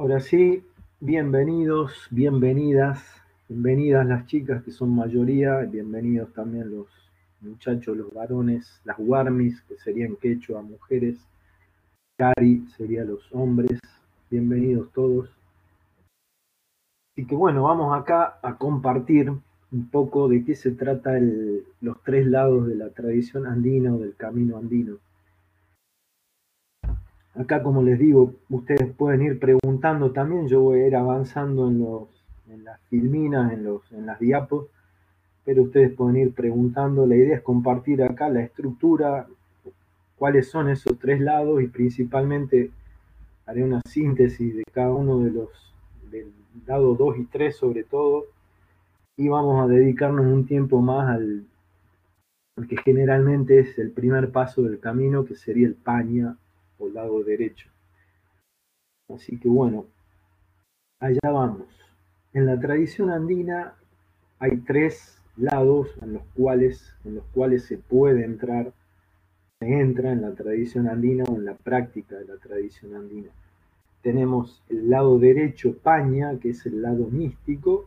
Ahora sí, bienvenidos, bienvenidas, bienvenidas las chicas que son mayoría, bienvenidos también los muchachos, los varones, las guarmis, que serían quechua, mujeres, cari serían los hombres, bienvenidos todos. Así que bueno, vamos acá a compartir un poco de qué se trata los tres lados de la tradición andina o del camino andino. Acá, como les digo, ustedes pueden ir preguntando también. Yo voy a ir avanzando en, los, en las filminas, en, los, en las diapos, pero ustedes pueden ir preguntando. La idea es compartir acá la estructura, cuáles son esos tres lados y principalmente haré una síntesis de cada uno de los, del lado 2 y 3 sobre todo, y vamos a dedicarnos un tiempo más al, al que generalmente es el primer paso del camino, que sería el paña lado derecho. Así que bueno, allá vamos. En la tradición andina hay tres lados en los cuales, en los cuales se puede entrar, se entra en la tradición andina o en la práctica de la tradición andina. Tenemos el lado derecho, paña, que es el lado místico,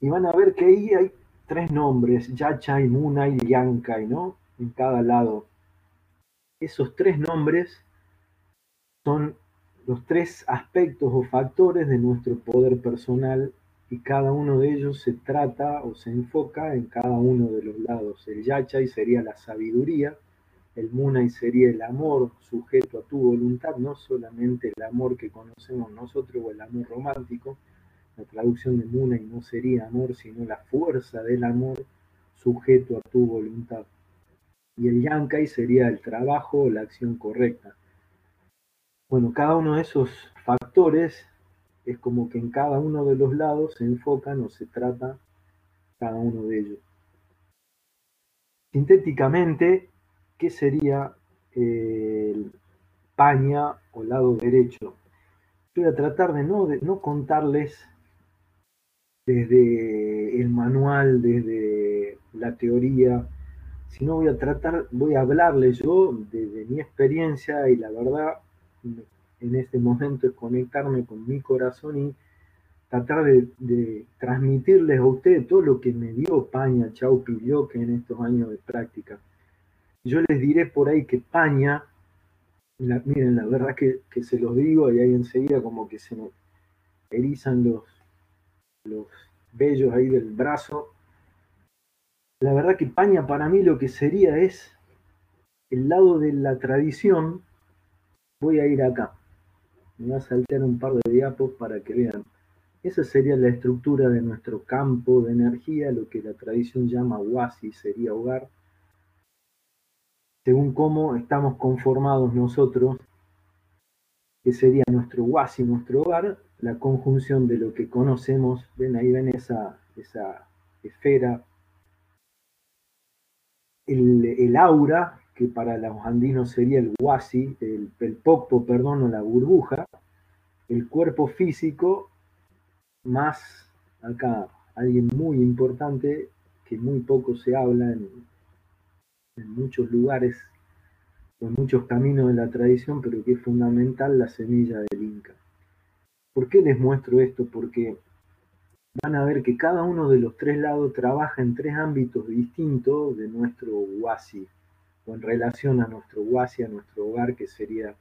y van a ver que ahí hay tres nombres, Yachay, Muna y Yankai, ¿no? En cada lado esos tres nombres son los tres aspectos o factores de nuestro poder personal y cada uno de ellos se trata o se enfoca en cada uno de los lados. El yachai sería la sabiduría, el munai sería el amor sujeto a tu voluntad, no solamente el amor que conocemos nosotros o el amor romántico. La traducción de munai no sería amor, sino la fuerza del amor sujeto a tu voluntad y el yankai sería el trabajo o la acción correcta. Bueno, cada uno de esos factores es como que en cada uno de los lados se enfocan o se trata cada uno de ellos. Sintéticamente, ¿qué sería el paña o lado derecho? Voy a tratar de no, de no contarles desde el manual, desde la teoría, sino voy a tratar, voy a hablarles yo de, mi experiencia y la verdad en este momento es conectarme con mi corazón y tratar de, transmitirles a ustedes todo lo que me dio Paña, Chau que en estos años de práctica. Yo les diré por ahí que Paña, miren, la verdad que, que, se los digo y ahí enseguida como que se me erizan los, los vellos ahí del brazo, la verdad que Paña para mí lo que sería es el lado de la tradición. Voy a ir acá. Me voy a saltar un par de diapos para que vean. Esa sería la estructura de nuestro campo de energía, lo que la tradición llama wasi, sería hogar. Según cómo estamos conformados nosotros, que sería nuestro wasi, nuestro hogar, la conjunción de lo que conocemos, ven ahí, ven esa esfera el, aura, que para los andinos sería el huasi, el, el popo, perdón, o la burbuja, el cuerpo físico, más acá alguien muy importante que muy poco se habla en, en muchos lugares, en muchos caminos de la tradición, pero que es fundamental la semilla del Inca. ¿Por qué les muestro esto? Porque van a ver que cada uno de los tres lados trabaja en tres ámbitos distintos de nuestro wasi, o en relación a nuestro wasi, a nuestro hogar, que sería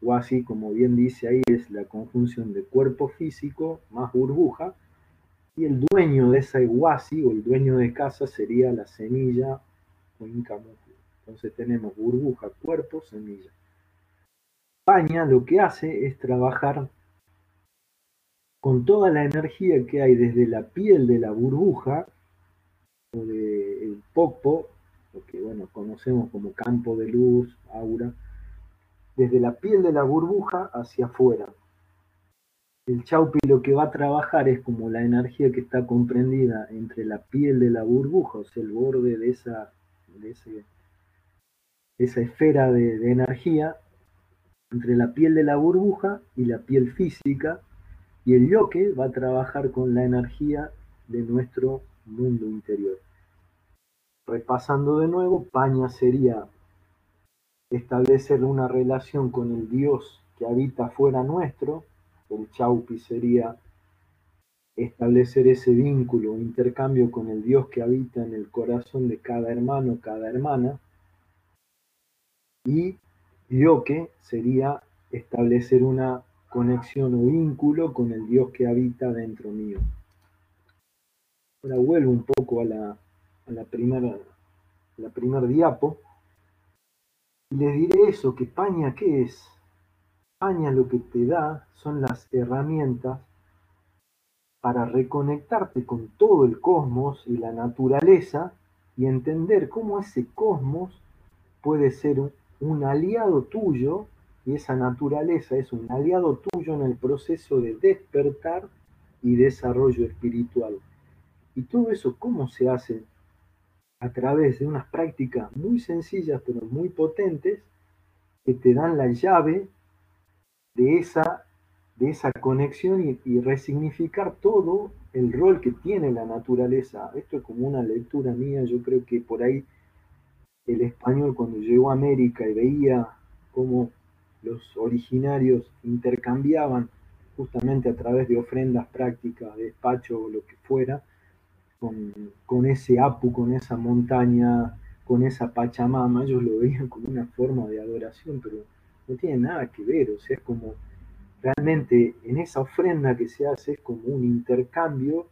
wasi, como bien dice ahí, es la conjunción de cuerpo físico más burbuja, y el dueño de esa wasi, o el dueño de casa, sería la semilla o incamujo. Entonces tenemos burbuja, cuerpo, semilla. Paña lo que hace es trabajar con toda la energía que hay desde la piel de la burbuja o del popo, lo que bueno, conocemos como campo de luz, aura, desde la piel de la burbuja hacia afuera. El chaupi lo que va a trabajar es como la energía que está comprendida entre la piel de la burbuja, o sea, el borde de esa, esa esfera de, de energía, entre la piel de la burbuja y la piel física, y el yoke va a trabajar con la energía de nuestro mundo interior. Repasando de nuevo, paña sería establecer una relación con el Dios que habita fuera nuestro, el chaupi sería establecer ese vínculo intercambio con el Dios que habita en el corazón de cada hermano, cada hermana. Y yoke sería establecer una conexión o vínculo con el Dios que habita dentro mío. Ahora vuelvo un poco a la, a la primera la primer diapo y les diré eso, que Paña, ¿qué es? Paña lo que te da son las herramientas para reconectarte con todo el cosmos y la naturaleza y entender cómo ese cosmos puede ser un, aliado tuyo y esa naturaleza es un aliado tuyo en el proceso de despertar y desarrollo espiritual. Y todo eso, ¿cómo se hace? A través de unas prácticas muy sencillas pero muy potentes que te dan la llave de esa de esa conexión y, resignificar todo el rol que tiene la naturaleza. Esto es como una lectura mía, yo creo que por ahí el español cuando llegó a América y veía cómo los originarios intercambiaban justamente a través de ofrendas prácticas, despacho o lo que fuera, con, con ese Apu, con esa montaña, con esa Pachamama, ellos lo veían como una forma de adoración, pero no tiene nada que ver, o sea, es como realmente en esa ofrenda que se hace es como un intercambio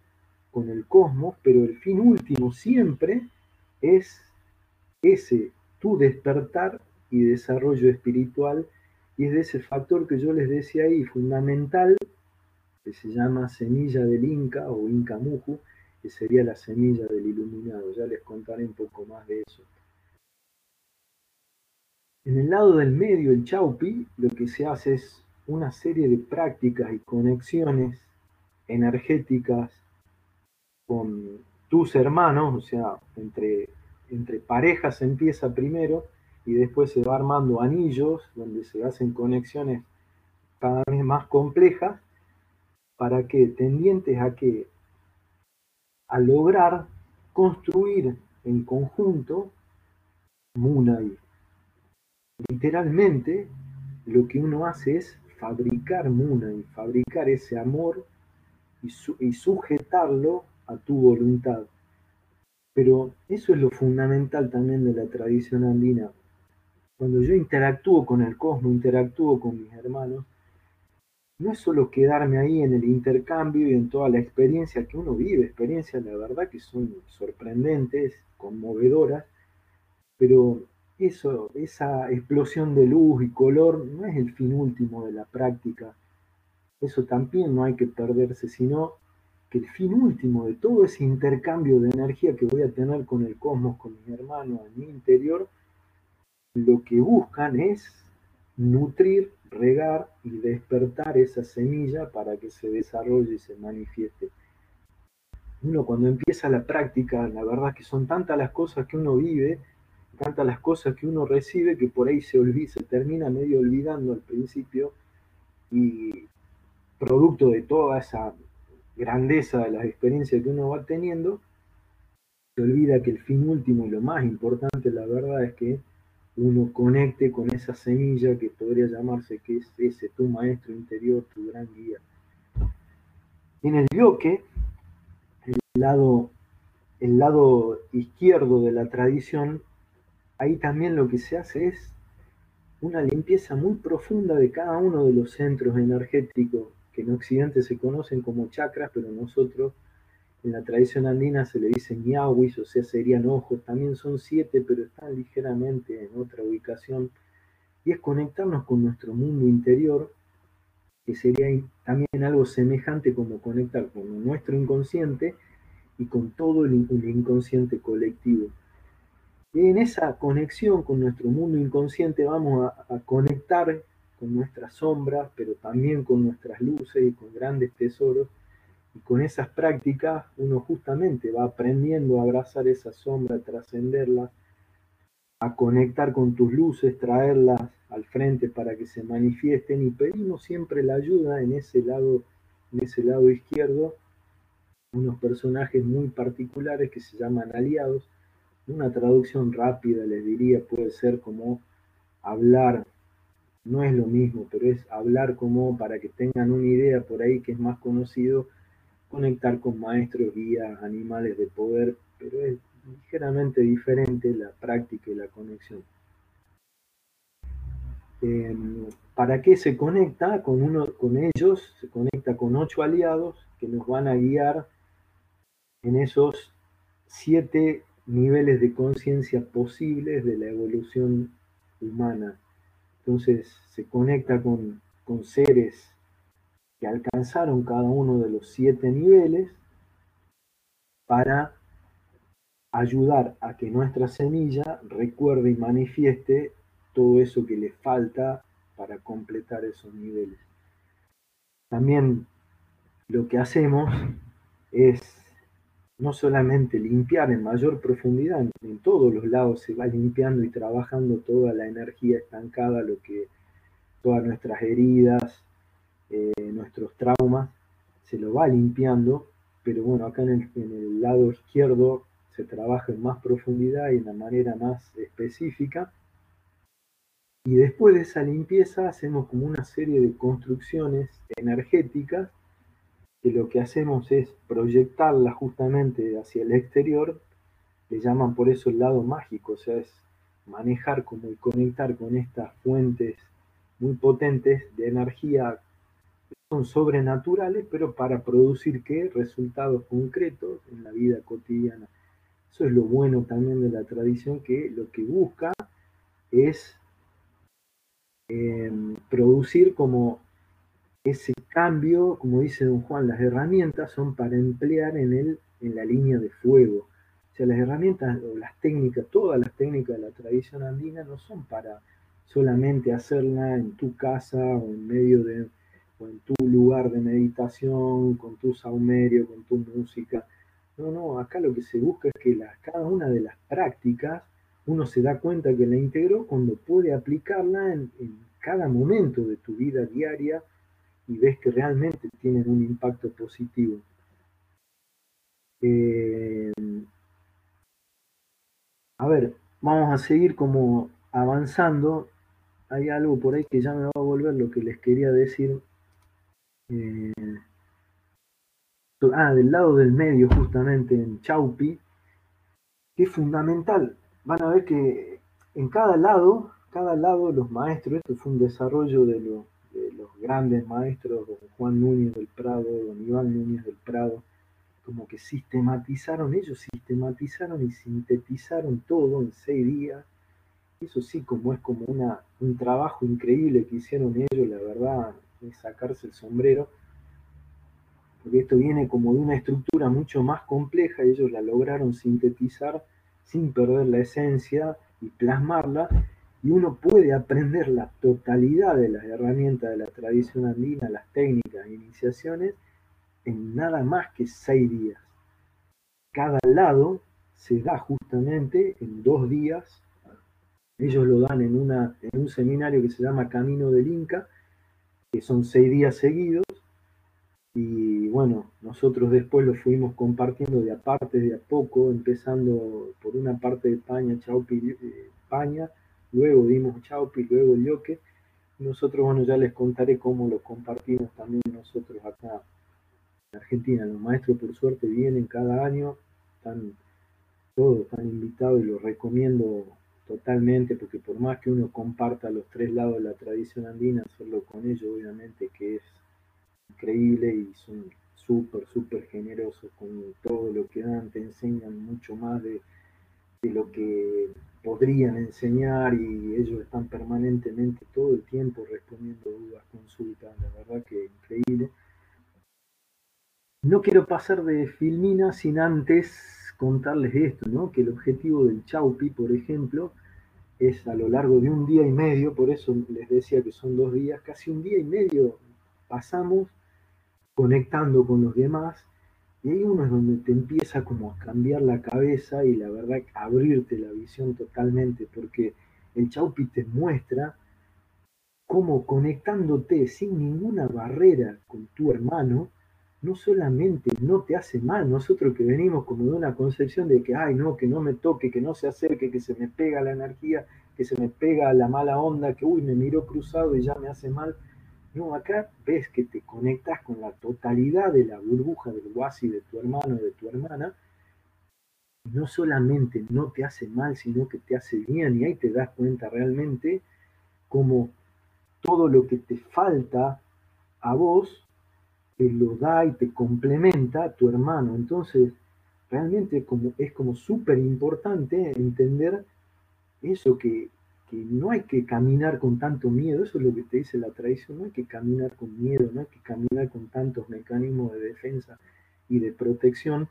con el cosmos, pero el fin último siempre es ese, tu despertar y desarrollo espiritual, y es de ese factor que yo les decía ahí, fundamental, que se llama semilla del Inca o Inca Muju, que sería la semilla del iluminado. Ya les contaré un poco más de eso. En el lado del medio, el Chaupi, lo que se hace es una serie de prácticas y conexiones energéticas con tus hermanos, o sea, entre, entre parejas empieza primero y después se va armando anillos donde se hacen conexiones cada vez más complejas para que tendientes a que a lograr construir en conjunto Munay. Literalmente lo que uno hace es fabricar Muna y fabricar ese amor y, sujetarlo a tu voluntad. Pero eso es lo fundamental también de la tradición andina. Cuando yo interactúo con el cosmos, interactúo con mis hermanos, no es solo quedarme ahí en el intercambio y en toda la experiencia que uno vive, experiencias la verdad que son sorprendentes, conmovedoras, pero eso, esa explosión de luz y color no es el fin último de la práctica. Eso también no hay que perderse, sino que el fin último de todo ese intercambio de energía que voy a tener con el cosmos, con mi hermano, en mi interior, lo que buscan es nutrir, regar y despertar esa semilla para que se desarrolle y se manifieste. Uno cuando empieza la práctica, la verdad que son tantas las cosas que uno vive, tantas las cosas que uno recibe que por ahí se, olvida, se termina medio olvidando al principio y producto de toda esa grandeza de las experiencias que uno va teniendo, se olvida que el fin último y lo más importante, la verdad, es que uno conecte con esa semilla que podría llamarse que es ese tu maestro interior, tu gran guía. En el yoke, el lado, el lado izquierdo de la tradición ahí también lo que se hace es una limpieza muy profunda de cada uno de los centros energéticos que en Occidente se conocen como chakras, pero nosotros en la tradición andina se le dice ñawis, o sea, serían ojos, también son siete, pero están ligeramente en otra ubicación, y es conectarnos con nuestro mundo interior, que sería también algo semejante como conectar con nuestro inconsciente y con todo el inconsciente colectivo. Y en esa conexión con nuestro mundo inconsciente vamos a, conectar con nuestras sombras, pero también con nuestras luces y con grandes tesoros. Y con esas prácticas uno justamente va aprendiendo a abrazar esa sombra, a trascenderla, a conectar con tus luces, traerlas al frente para que se manifiesten y pedimos siempre la ayuda en ese lado, en ese lado izquierdo, unos personajes muy particulares que se llaman aliados, una traducción rápida les diría puede ser como hablar no es lo mismo, pero es hablar como para que tengan una idea por ahí que es más conocido, conectar con maestros, guías, animales de poder, pero es ligeramente diferente la práctica y la conexión. Em, ¿Para qué se conecta? Con, uno, con ellos se conecta con ocho aliados que nos van a guiar en esos siete niveles de conciencia posibles de la evolución humana. Entonces se conecta con, con seres que alcanzaron cada uno de los siete niveles para ayudar a que nuestra semilla recuerde y manifieste todo eso que le falta para completar esos niveles. También lo que hacemos es no solamente limpiar en mayor profundidad, en, todos los lados se va limpiando y trabajando toda la energía estancada, lo que todas nuestras heridas, eh, nuestros traumas, se lo va limpiando, pero bueno, acá en el, lado izquierdo se trabaja en más profundidad y de una manera más específica. Y después de esa limpieza hacemos como una serie de construcciones energéticas que lo que hacemos es proyectarla justamente hacia el exterior, le llaman por eso el lado mágico, o sea, es manejar como y conectar con estas fuentes muy potentes de energía son sobrenaturales, pero para producir qué? Resultados concretos en la vida cotidiana. Eso es lo bueno también de la tradición, que lo que busca es Em, producir como ese cambio, como dice don Juan, las herramientas son para emplear en, el, en la línea de fuego. O sea, las herramientas o las técnicas, todas las técnicas de la tradición andina no son para solamente hacerla en tu casa o en medio de, en tu lugar de meditación, con tu saumerio, con tu música. No, no, acá lo que se busca es que cada una de las prácticas uno se da cuenta que la integró cuando puede aplicarla en, cada momento de tu vida diaria y ves que realmente tienen un impacto positivo. Eh, a ver, vamos a seguir como avanzando. Hay algo por ahí que ya me va a volver lo que les quería decir. Eh, ah, del lado del medio, justamente en Chaupi, que es fundamental van a ver que en cada lado, cada lado los maestros, esto fue un desarrollo de, los grandes maestros, don Juan Núñez del Prado, don Iván Núñez del Prado, como que sistematizaron, ellos sistematizaron y sintetizaron todo en seis días. Eso sí, como es como una, un trabajo increíble que hicieron ellos, la verdad, sacarse el sombrero, porque esto viene como de una estructura mucho más compleja, ellos la lograron sintetizar sin perder la esencia y plasmarla, y uno puede aprender la totalidad de las herramientas de la tradición andina, las técnicas e iniciaciones, en nada más que seis días. Cada lado se da justamente en dos días. Ellos lo dan en, una, en un seminario que se llama Camino del Inca, que son seis días seguidos, y bueno, nosotros después lo fuimos compartiendo de aparte, de a poco, empezando por una parte de España, Chaupi, eh, España, luego dimos Chaupi, luego Yoque. Nosotros, bueno, ya les contaré cómo lo compartimos también nosotros acá en Argentina. Los maestros, por suerte, vienen cada año, están todos están invitados y los recomiendo totalmente, porque por más que uno comparta los tres lados de la tradición andina, solo con ellos, obviamente, que es increíble y son súper, súper generosos con todo lo que dan, te enseñan mucho más de, lo que podrían enseñar y ellos están permanentemente todo el tiempo respondiendo dudas, consultas, la verdad que increíble. No quiero pasar de Filmina sin antes contarles esto, ¿no? que el objetivo del Chaupi, por ejemplo, es a lo largo de un día y medio, por eso les decía que son dos días, casi un día y medio pasamos conectando con los demás, y ahí uno es donde te empieza como a cambiar la cabeza y la verdad abrirte la visión totalmente, porque el Chaupi te muestra cómo conectándote sin ninguna barrera con tu hermano, no solamente no te hace mal, nosotros que venimos como de una concepción de que, ay, no, que no me toque, que no se acerque, que se me pega la energía, que se me pega la mala onda, que uy, me miró cruzado y ya me hace mal. No, acá ves que te conectas con la totalidad de la burbuja del guasi de tu hermano de tu hermana. No solamente no te hace mal, sino que te hace bien. Y ahí te das cuenta realmente cómo todo lo que te falta a vos te lo da y te complementa tu hermano. Entonces, realmente es como súper importante entender eso que, no hay que caminar con tanto miedo, eso es lo que te dice la tradición, no hay que caminar con miedo, no hay que caminar con tantos mecanismos de defensa y de protección,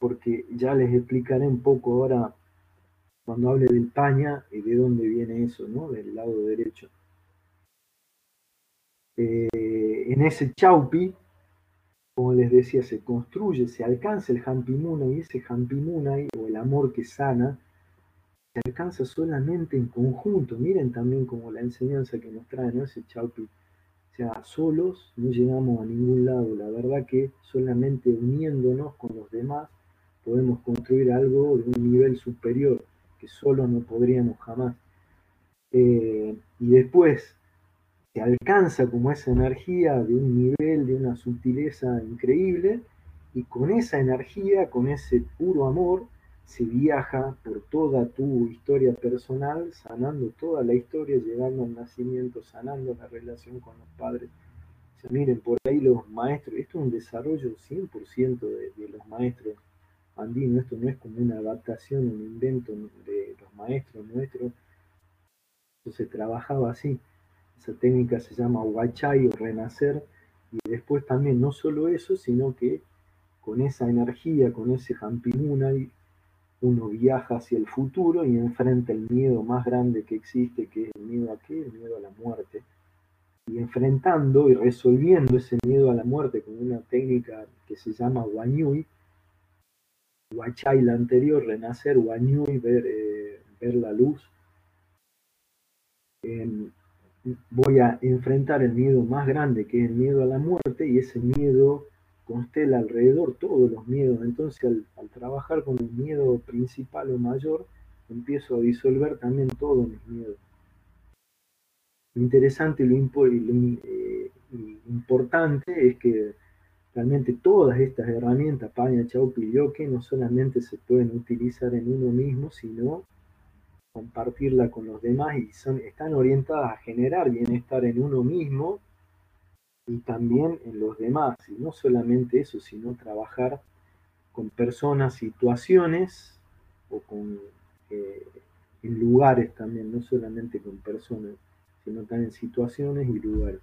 porque ya les explicaré un poco ahora cuando hable del paña y de dónde viene eso, ¿no? Del lado derecho. Eh, en ese chaupi, como les decía, se construye, se alcanza el Hampimuna y ese Hampimunay o el amor que sana se alcanza solamente en conjunto. Miren también como la enseñanza que nos trae ¿no? ese Chaupi. O sea, solos no llegamos a ningún lado. La verdad que solamente uniéndonos con los demás podemos construir algo de un nivel superior que solo no podríamos jamás. Eh, y después alcanza como esa energía de un nivel, de una sutileza increíble, y con esa energía, con ese puro amor, se viaja por toda tu historia personal, sanando toda la historia, llegando al nacimiento, sanando la relación con los padres. Miren, por ahí los maestros, esto es un desarrollo 100% de, de, los maestros andinos, esto no es como una adaptación, un invento de los maestros nuestros, se trabajaba así. Esa técnica se llama Huachay o renacer, y después también no solo eso, sino que con esa energía, con ese Hampimunay, uno viaja hacia el futuro y enfrenta el miedo más grande que existe, que es el miedo a qué? El miedo a la muerte. Y enfrentando y resolviendo ese miedo a la muerte con una técnica que se llama Wanyui, Wachai la anterior, renacer, Wanyui, ver, eh, ver la luz. Voy a enfrentar el miedo más grande, que es el miedo a la muerte, y ese miedo constela alrededor todos los miedos. Entonces, al, trabajar con el miedo principal o mayor, empiezo a disolver también todos mis miedos. Lo interesante y lo, eh, importante es que realmente todas estas herramientas, Paña, Chaupi y Yoke, no solamente se pueden utilizar en uno mismo, sino compartirla con los demás y son, están orientadas a generar bienestar en uno mismo y también en los demás. Y no solamente eso, sino trabajar con personas, situaciones o con eh, en lugares también, no solamente con personas, sino también situaciones y lugares.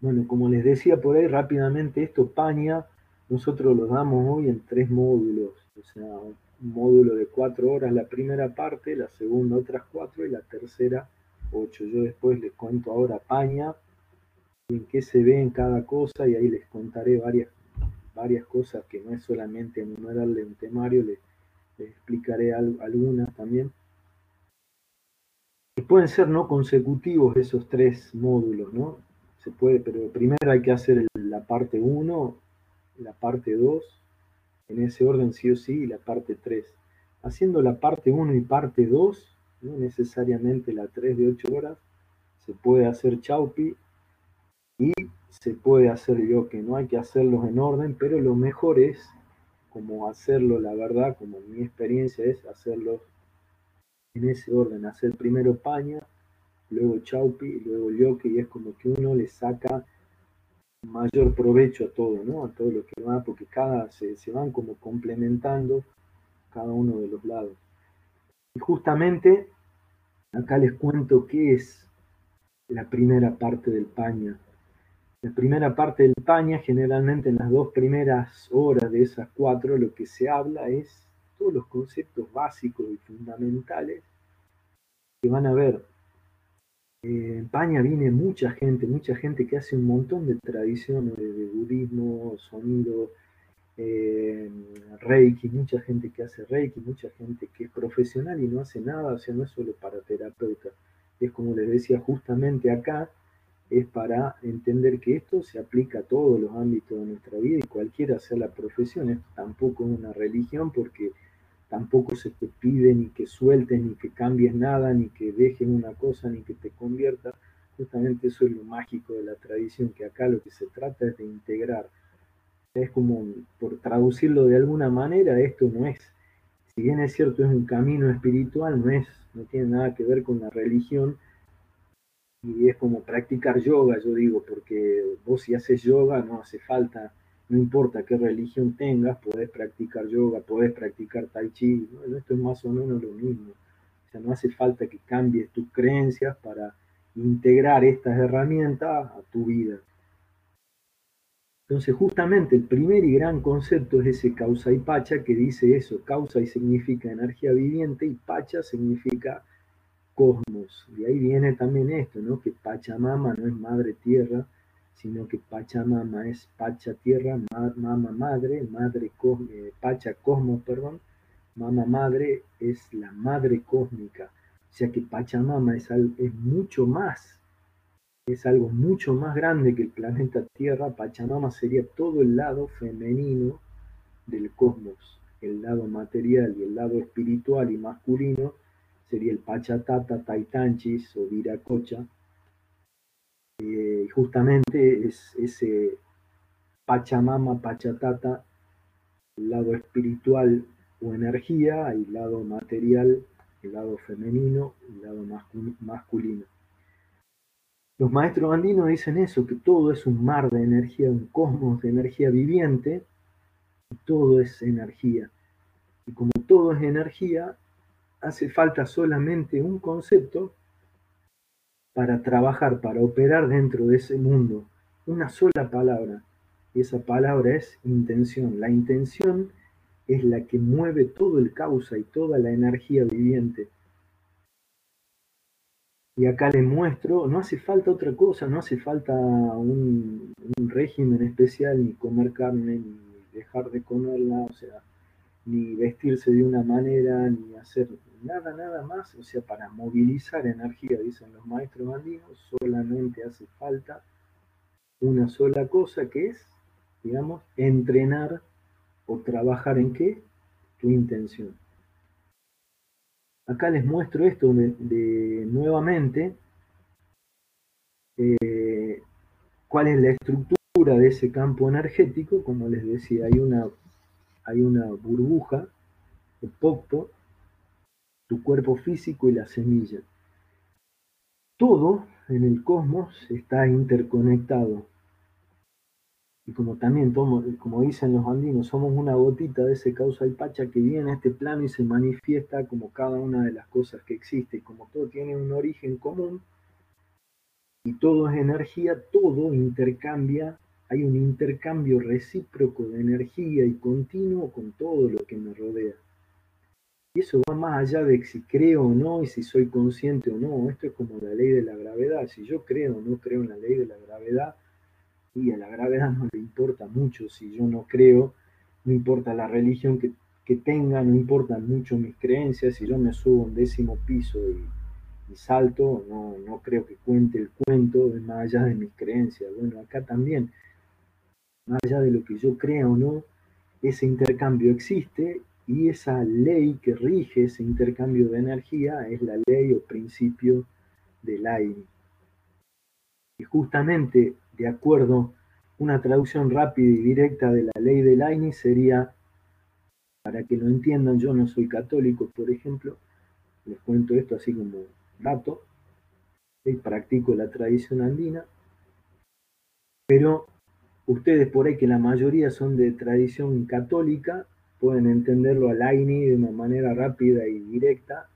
Bueno, como les decía por ahí rápidamente, esto paña, nosotros lo damos hoy en tres módulos, o sea, módulo de cuatro horas la primera parte, la segunda otras cuatro y la tercera ocho. Yo después les cuento ahora paña, en qué se ve en cada cosa y ahí les contaré varias, varias cosas que no es solamente enumerarle un temario, les, explicaré algunas también. Y pueden ser no consecutivos esos tres módulos, ¿no? Se puede, pero primero hay que hacer la parte 1, la parte 2, en ese orden sí o sí, la parte 3. Haciendo la parte 1 y parte 2, no necesariamente la 3 de 8 horas, se puede hacer chaupi y se puede hacer yo que no hay que hacerlos en orden, pero lo mejor es como hacerlo, la verdad, como mi experiencia es hacerlos en ese orden, hacer primero paña, luego chaupi, luego yoke, y es como que uno le saca mayor provecho a todo, ¿no? A todo lo que va, porque cada se, se van como complementando cada uno de los lados. Y justamente acá les cuento qué es la primera parte del paña. La primera parte del paña, generalmente en las dos primeras horas de esas cuatro, lo que se habla es todos los conceptos básicos y fundamentales que van a ver. Eh, en Paña viene mucha gente, mucha gente que hace un montón de tradiciones de, budismo, sonido, eh, reiki, mucha gente que hace reiki, mucha gente que es profesional y no hace nada, o sea, no es solo para terapeuta. Es como les decía justamente acá, es para entender que esto se aplica a todos los ámbitos de nuestra vida y cualquiera sea la profesión. Esto tampoco es una religión porque tampoco se te pide ni que sueltes, ni que cambies nada, ni que dejes una cosa, ni que te conviertas. Justamente eso es lo mágico de la tradición, que acá lo que se trata es de integrar. Es como, por traducirlo de alguna manera, esto no es, si bien es cierto, es un camino espiritual, no es, no tiene nada que ver con la religión, y es como practicar yoga, yo digo, porque vos si haces yoga no hace falta no importa qué religión tengas, podés practicar yoga, podés practicar tai chi, esto es más o menos lo mismo. O sea, no hace falta que cambies tus creencias para integrar estas herramientas a tu vida. Entonces, justamente el primer y gran concepto es ese causa y pacha que dice eso, causa y significa energía viviente y pacha significa cosmos. Y ahí viene también esto, ¿no? Que Pachamama no es madre tierra, sino que Pachamama es Pacha tierra, Mama madre, madre eh, Pacha cosmos, perdón, Mama madre es la madre cósmica. O sea que Pachamama es, es mucho más, es algo mucho más grande que el planeta Tierra. Pachamama sería todo el lado femenino del cosmos, el lado material y el lado espiritual y masculino sería el Pachatata, Taitanchis o Viracocha, eh, justamente es ese Pachamama, Pachatata, el lado espiritual o energía, el lado material, el lado femenino, el lado masculino. Los maestros andinos dicen eso, que todo es un mar de energía, un cosmos de energía viviente, y todo es energía. Y como todo es energía, hace falta solamente un concepto para trabajar, para operar dentro de ese mundo. Una sola palabra. Y esa palabra es intención. La intención es la que mueve todo el causa y toda la energía viviente. Y acá les muestro, no hace falta otra cosa, no hace falta un, régimen especial, ni comer carne, ni dejar de comerla, o sea, ni vestirse de una manera, ni hacer nada, nada más, o sea, para movilizar energía, dicen los maestros andinos, solamente hace falta una sola cosa que es, digamos, entrenar o trabajar en qué? Tu intención. Acá les muestro esto de, nuevamente, eh, cuál es la estructura de ese campo energético, como les decía, hay una, hay una burbuja, o popo, tu cuerpo físico y la semilla. Todo en el cosmos está interconectado. Y como también, como dicen los andinos, somos una gotita de ese causa y pacha que viene a este plano y se manifiesta como cada una de las cosas que existe. Como todo tiene un origen común y todo es energía, todo intercambia, hay un intercambio recíproco de energía y continuo con todo lo que me rodea. Y eso va más allá de si creo o no y si soy consciente o no. Esto es como la ley de la gravedad. Si yo creo o no creo en la ley de la gravedad, y a la gravedad no le importa mucho. Si yo no creo, no importa la religión que, tenga, no importan mucho mis creencias. Si yo me subo a un décimo piso y, y salto, no, no creo que cuente el cuento de más allá de mis creencias. Bueno, acá también, más allá de lo que yo crea o no, ese intercambio existe y esa ley que rige ese intercambio de energía es la ley o principio del aire. Y justamente de acuerdo, una traducción rápida y directa de la ley del Aini sería, para que lo entiendan, yo no soy católico, por ejemplo, les cuento esto así como dato, y practico la tradición andina, pero ustedes por ahí que la mayoría son de tradición católica, pueden entenderlo al AINI de una manera rápida y directa.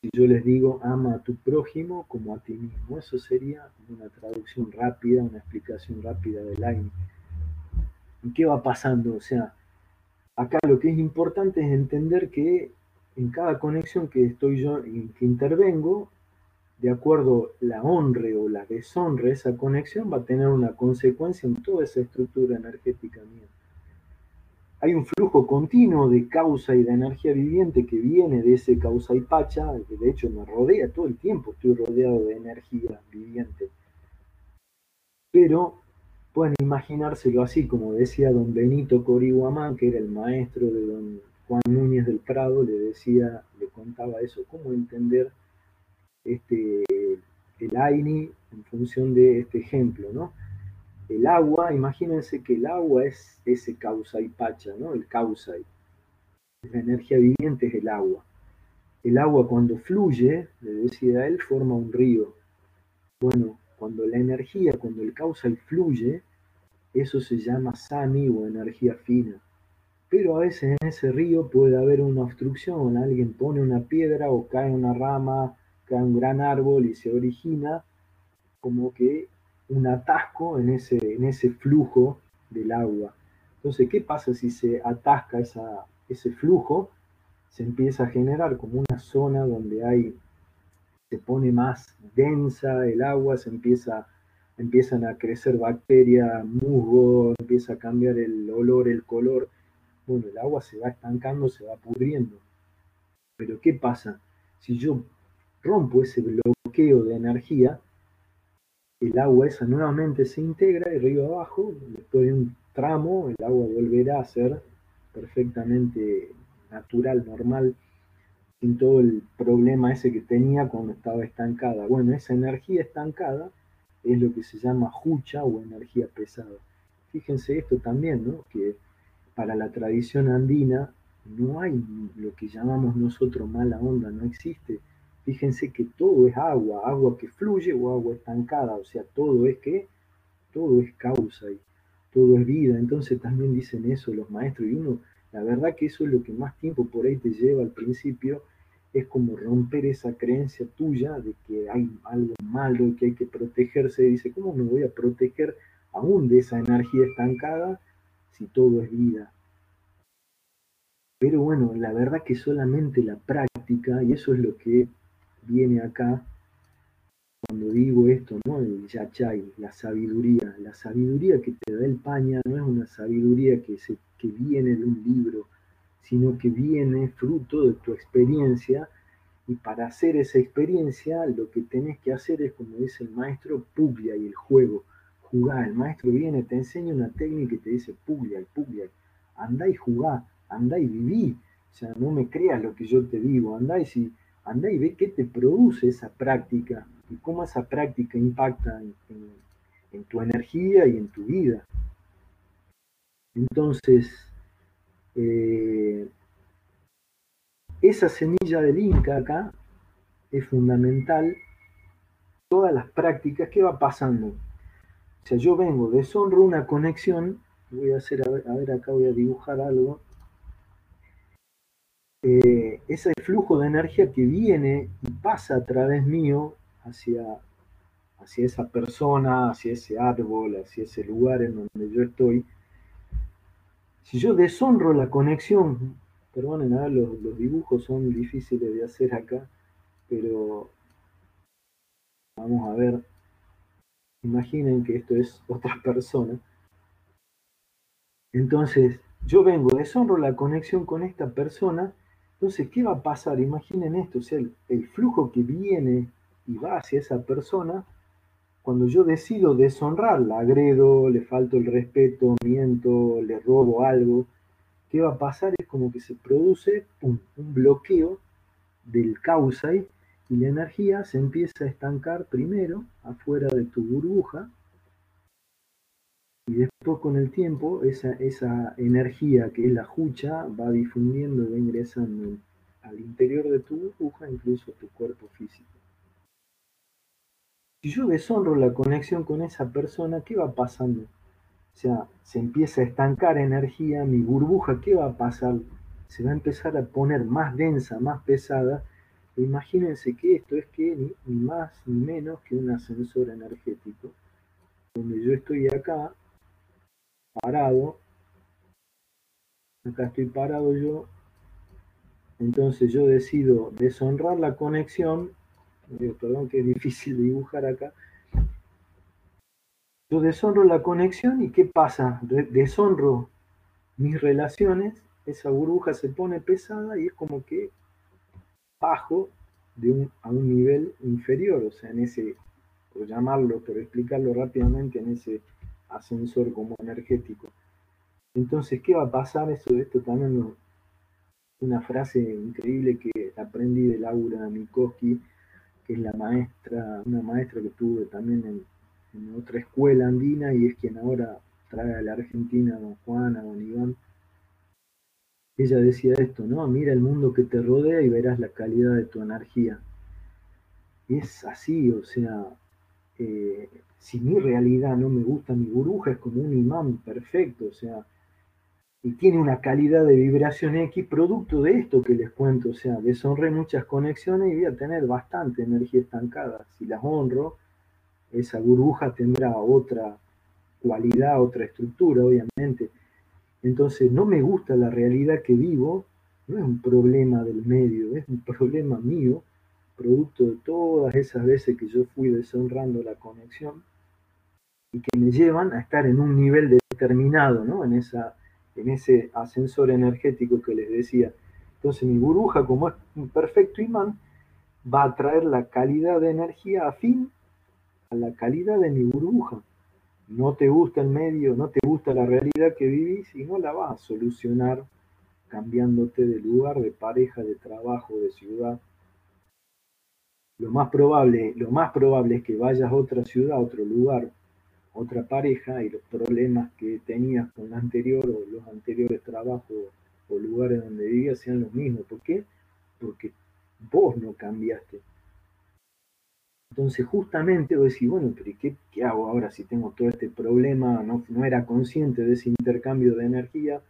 Si yo les digo, ama a tu prójimo como a ti mismo, eso sería una traducción rápida, una explicación rápida del AINI. ¿Y qué va pasando? O sea, acá lo que es importante es entender que en cada conexión que estoy yo, en que intervengo, de acuerdo la honre o la deshonre esa conexión va a tener una consecuencia en toda esa estructura energética mía hay un flujo continuo de causa y de energía viviente que viene de ese causa y pacha, que de hecho me rodea todo el tiempo, estoy rodeado de energía viviente. Pero pueden imaginárselo así, como decía don Benito Corihuamán, que era el maestro de don Juan Núñez del Prado le decía, le contaba eso, cómo entender este, el AINI en función de este ejemplo, ¿no? El agua, imagínense que el agua es ese causa y pacha, ¿no? El causa. La energía viviente es el agua. El agua cuando fluye, le decía él, forma un río. Bueno, cuando la energía, cuando el causal fluye, eso se llama sami o energía fina. Pero a veces en ese río puede haber una obstrucción, alguien pone una piedra o cae una rama, cae un gran árbol y se origina como que un atasco en ese, en ese flujo del agua. Entonces, ¿qué pasa si se atasca ese flujo? Se empieza a generar como una zona donde hay, se pone más densa el agua, se empieza, empiezan a crecer bacterias, musgo, empieza a cambiar el olor, el color. Bueno, el agua se va estancando, se va pudriendo. Pero ¿qué pasa? Si yo rompo ese bloqueo de energía, el agua esa nuevamente se integra y río abajo, después de un tramo, el agua volverá a ser perfectamente natural, normal, sin todo el problema ese que tenía cuando estaba estancada. Bueno, esa energía estancada es lo que se llama jucha o energía pesada. Fíjense esto también, ¿no? Que para la tradición andina no hay lo que llamamos nosotros mala onda, no existe Fíjense que todo es agua, agua que fluye o agua estancada, o sea, todo es que, todo es causa y todo es vida. Entonces también dicen eso los maestros y uno, la verdad que eso es lo que más tiempo por ahí te lleva al principio, es como romper esa creencia tuya de que hay algo malo que hay que protegerse. dice, ¿cómo me voy a proteger aún de esa energía estancada si todo es vida? Pero bueno, la verdad que solamente la práctica, y eso es lo que viene acá cuando digo esto, ¿no? El yachay, la sabiduría. La sabiduría que te da el paña no es una sabiduría que, se, que viene de un libro, sino que viene fruto de tu experiencia. Y para hacer esa experiencia, lo que tenés que hacer es, como dice el maestro, puglia y el juego. Jugar. El maestro viene, te enseña una técnica y te dice puglia, puglia. Andá y jugá, andá y viví. O sea, no me creas lo que yo te digo, andá y si anda y ve qué te produce esa práctica y cómo esa práctica impacta en, tu energía y en tu vida. Entonces, eh, esa semilla del Inca acá es fundamental. Todas las prácticas, ¿qué va pasando? O sea, yo vengo, deshonro una conexión, voy a hacer, a ver acá voy a dibujar algo, eh, ese flujo de energía que viene y pasa a través mío hacia, hacia esa persona, hacia ese árbol, hacia ese lugar en donde yo estoy, si yo deshonro la conexión, perdonen, los, los dibujos son difíciles de hacer acá, pero vamos a ver, imaginen que esto es otra persona. Entonces, yo vengo, deshonro la conexión con esta persona entonces, ¿qué va a pasar? Imaginen esto, o sea, el, flujo que viene y va hacia esa persona, cuando yo decido deshonrarla, agredo, le falto el respeto, miento, le robo algo, ¿qué va a pasar? Es como que se produce un bloqueo del causa y la energía se empieza a estancar primero afuera de tu burbuja y después con el tiempo esa, esa energía que es la jucha va difundiendo y va ingresando al interior de tu burbuja, incluso a tu cuerpo físico. Si yo deshonro la conexión con esa persona, ¿qué va pasando? O sea, se empieza a estancar energía, mi burbuja, ¿qué va a pasar? Se va a empezar a poner más densa, más pesada. E imagínense que esto es que ni, ni más ni menos que un ascensor energético, donde yo estoy acá parado, acá estoy parado yo, entonces yo decido deshonrar la conexión, perdón que es difícil dibujar acá, yo deshonro la conexión y ¿qué pasa? Deshonro mis relaciones, esa burbuja se pone pesada y es como que bajo de un, a un nivel inferior, o sea, en ese, por llamarlo, por explicarlo rápidamente, en ese ascensor como energético. Entonces, ¿qué va a pasar? Eso, esto también una frase increíble que aprendí de Laura Mikoski, que es la maestra, una maestra que tuve también en, otra escuela andina y es quien ahora trae a la Argentina a don Juan, a don Iván. Ella decía esto, ¿no? Mira el mundo que te rodea y verás la calidad de tu energía. Y es así, o sea, eh, si mi realidad no me gusta, mi burbuja es como un imán perfecto, o sea, y tiene una calidad de vibración X producto de esto que les cuento, o sea, deshonré muchas conexiones y voy a tener bastante energía estancada. Si las honro, esa burbuja tendrá otra cualidad, otra estructura, obviamente. Entonces, no me gusta la realidad que vivo, no es un problema del medio, es un problema mío, producto de todas esas veces que yo fui deshonrando la conexión y que me llevan a estar en un nivel determinado, ¿no? En esa en ese ascensor energético que les decía. Entonces mi burbuja, como es un perfecto imán, va a traer la calidad de energía afín a la calidad de mi burbuja. No te gusta el medio, no te gusta la realidad que vivís y no la vas a solucionar cambiándote de lugar, de pareja, de trabajo, de ciudad. Lo más probable, lo más probable es que vayas a otra ciudad, a otro lugar, otra pareja y los problemas que tenías con la anterior o los anteriores trabajos o lugares donde vivías sean los mismos. ¿Por qué? Porque vos no cambiaste. Entonces justamente vos decís, bueno, pero ¿qué, qué hago ahora si tengo todo este problema? No, no era consciente de ese intercambio de energía.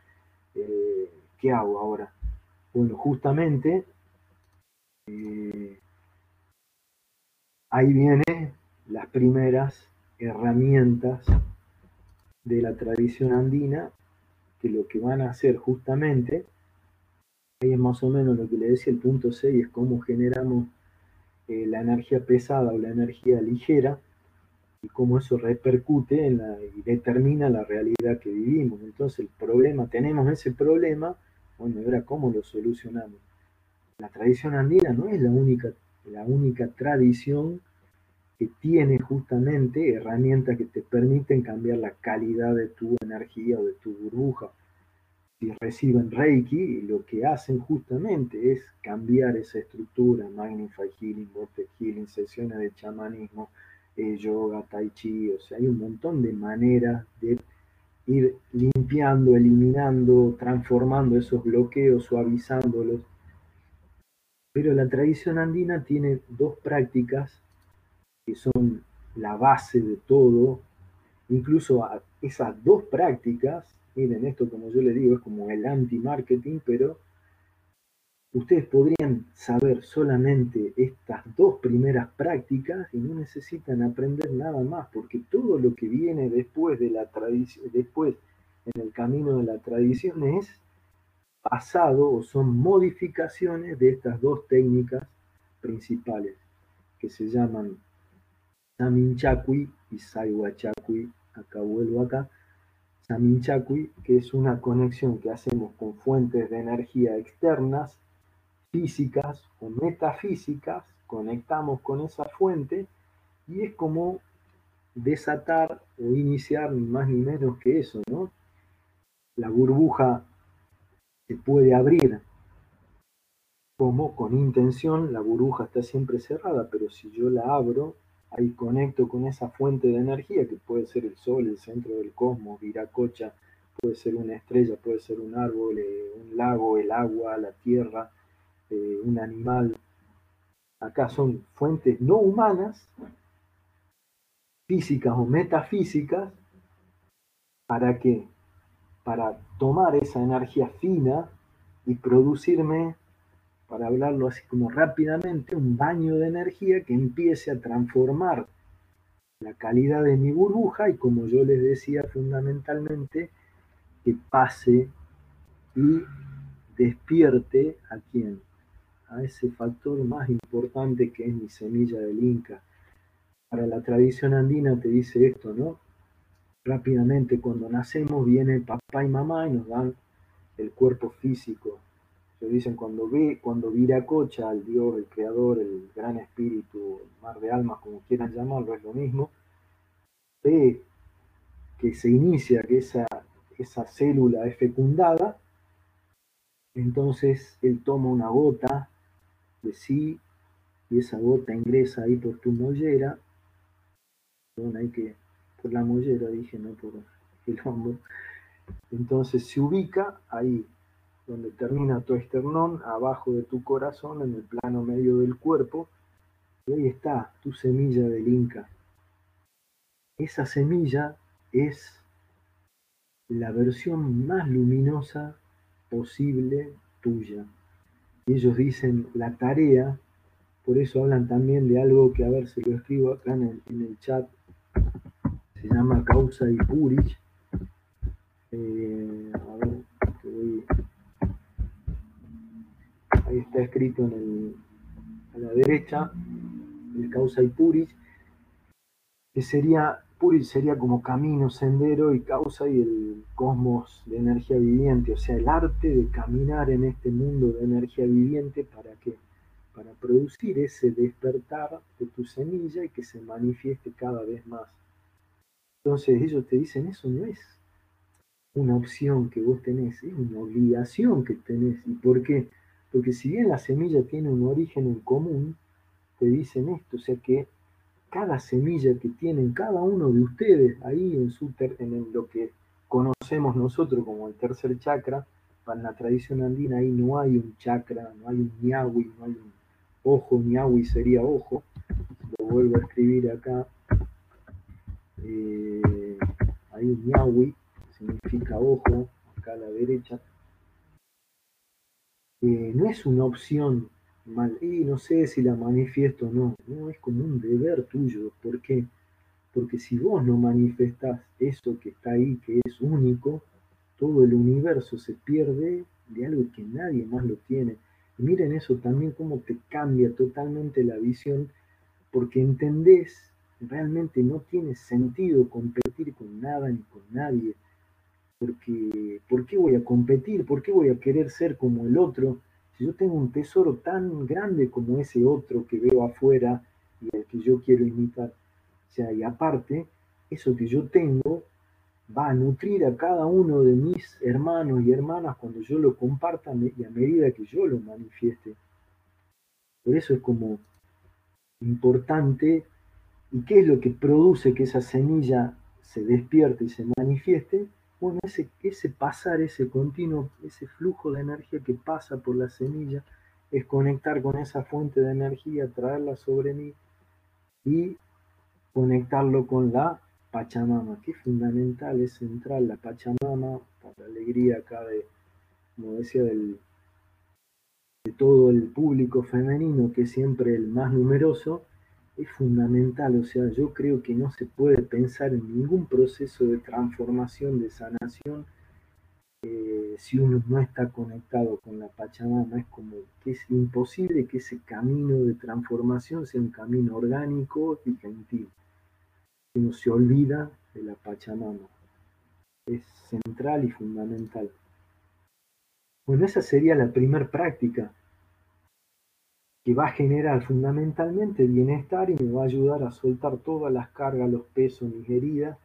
Eh, ¿Qué hago ahora? Bueno, justamente eh, ahí vienen las primeras herramientas de la tradición andina que lo que van a hacer justamente, ahí es más o menos lo que le decía el punto 6, es cómo generamos eh, la energía pesada o la energía ligera y cómo eso repercute y determina la realidad que vivimos. Entonces el problema, tenemos ese problema, bueno, ahora cómo lo solucionamos. La tradición andina no es la única, la única tradición que tiene justamente herramientas que te permiten cambiar la calidad de tu energía o de tu burbuja. Si reciben Reiki, lo que hacen justamente es cambiar esa estructura, Magnify Healing, Vortex Healing, sesiones de chamanismo, eh, yoga, tai chi, o sea, hay un montón de maneras de ir limpiando, eliminando, transformando esos bloqueos, suavizándolos. Pero la tradición andina tiene dos prácticas que son la base de todo, incluso esas dos prácticas, miren, esto como yo les digo es como el anti-marketing, pero ustedes podrían saber solamente estas dos primeras prácticas y no necesitan aprender nada más, porque todo lo que viene después de la tradición, después en el camino de la tradición es o son modificaciones de estas dos técnicas principales que se llaman Saminchakui y Saiwachakui, acá vuelvo acá, Saminchakui, que es una conexión que hacemos con fuentes de energía externas, físicas o metafísicas, conectamos con esa fuente y es como desatar o iniciar ni más ni menos que eso, ¿no? La burbuja se puede abrir como con intención, la burbuja está siempre cerrada, pero si yo la abro, ahí conecto con esa fuente de energía que puede ser el sol, el centro del cosmos, Viracocha, puede ser una estrella, puede ser un árbol, eh, un lago, el agua, la tierra, eh, un animal. Acá son fuentes no humanas, físicas o metafísicas, ¿para qué? Para tomar esa energía fina y producirme para hablarlo así como rápidamente, un baño de energía que empiece a transformar la calidad de mi burbuja y como yo les decía fundamentalmente, que pase y despierte a quién, a ese factor más importante que es mi semilla del Inca. Para la tradición andina te dice esto, ¿no? Rápidamente cuando nacemos viene papá y mamá y nos dan el cuerpo físico, se dicen cuando ve, cuando Viracocha, el Dios, el Creador, el Gran Espíritu, el Mar de Almas, como quieran llamarlo, es lo mismo, ve que se inicia, que esa, esa célula es fecundada, Entonces él toma una gota de sí y esa gota ingresa ahí por tu mollera. Bueno, hay que, por la mollera dije, no por el hombro. Entonces se ubica ahí donde termina tu esternón, abajo de tu corazón, en el plano medio del cuerpo, y ahí está tu semilla del Inca. Esa semilla es la versión más luminosa posible tuya. ellos dicen la tarea, por eso hablan también de algo que, a ver, se lo escribo acá en el, en el chat, se llama causa y purich. Eh, a ver, que voy ahí está escrito en el, a la derecha, el causa y puris, que sería, puris sería como camino, sendero y causa y el cosmos de energía viviente, o sea, el arte de caminar en este mundo de energía viviente para que para producir ese despertar de tu semilla y que se manifieste cada vez más. Entonces ellos te dicen, eso no es una opción que vos tenés, es una obligación que tenés. ¿Y por qué? Porque si bien la semilla tiene un origen en común, te dicen esto, o sea que cada semilla que tienen cada uno de ustedes ahí en, su en lo que conocemos nosotros como el tercer chakra, para la tradición andina ahí no hay un chakra, no hay un ñahui, no hay un ojo, ñahui sería ojo, lo vuelvo a escribir acá, eh, hay un ñahui, significa ojo, acá a la derecha, eh, no es una opción mal, y no sé si la manifiesto o no, no, es como un deber tuyo. ¿Por qué? Porque si vos no manifestás eso que está ahí, que es único, todo el universo se pierde de algo que nadie más lo tiene. Y miren eso también como te cambia totalmente la visión, porque entendés, realmente no tiene sentido competir con nada ni con nadie porque ¿por qué voy a competir? ¿Por qué voy a querer ser como el otro? Si yo tengo un tesoro tan grande como ese otro que veo afuera y al que yo quiero imitar. O sea, y aparte, eso que yo tengo va a nutrir a cada uno de mis hermanos y hermanas cuando yo lo comparta y a medida que yo lo manifieste. Por eso es como importante y qué es lo que produce que esa semilla se despierte y se manifieste, bueno, ese, ese pasar, ese continuo, ese flujo de energía que pasa por la semilla, es conectar con esa fuente de energía, traerla sobre mí y conectarlo con la Pachamama, que es fundamental, es central, la Pachamama, para la alegría acá de, como decía, del, de todo el público femenino, que es siempre el más numeroso, es fundamental, o sea, yo creo que no se puede pensar en ningún proceso de transformación, de sanación, eh, si uno no está conectado con la Pachamama, es como que es imposible que ese camino de transformación sea un camino orgánico y gentil. Uno se olvida de la Pachamama. Es central y fundamental. Bueno, esa sería la primera práctica que va a generar fundamentalmente bienestar y me va a ayudar a soltar todas las cargas, los pesos, mis heridas.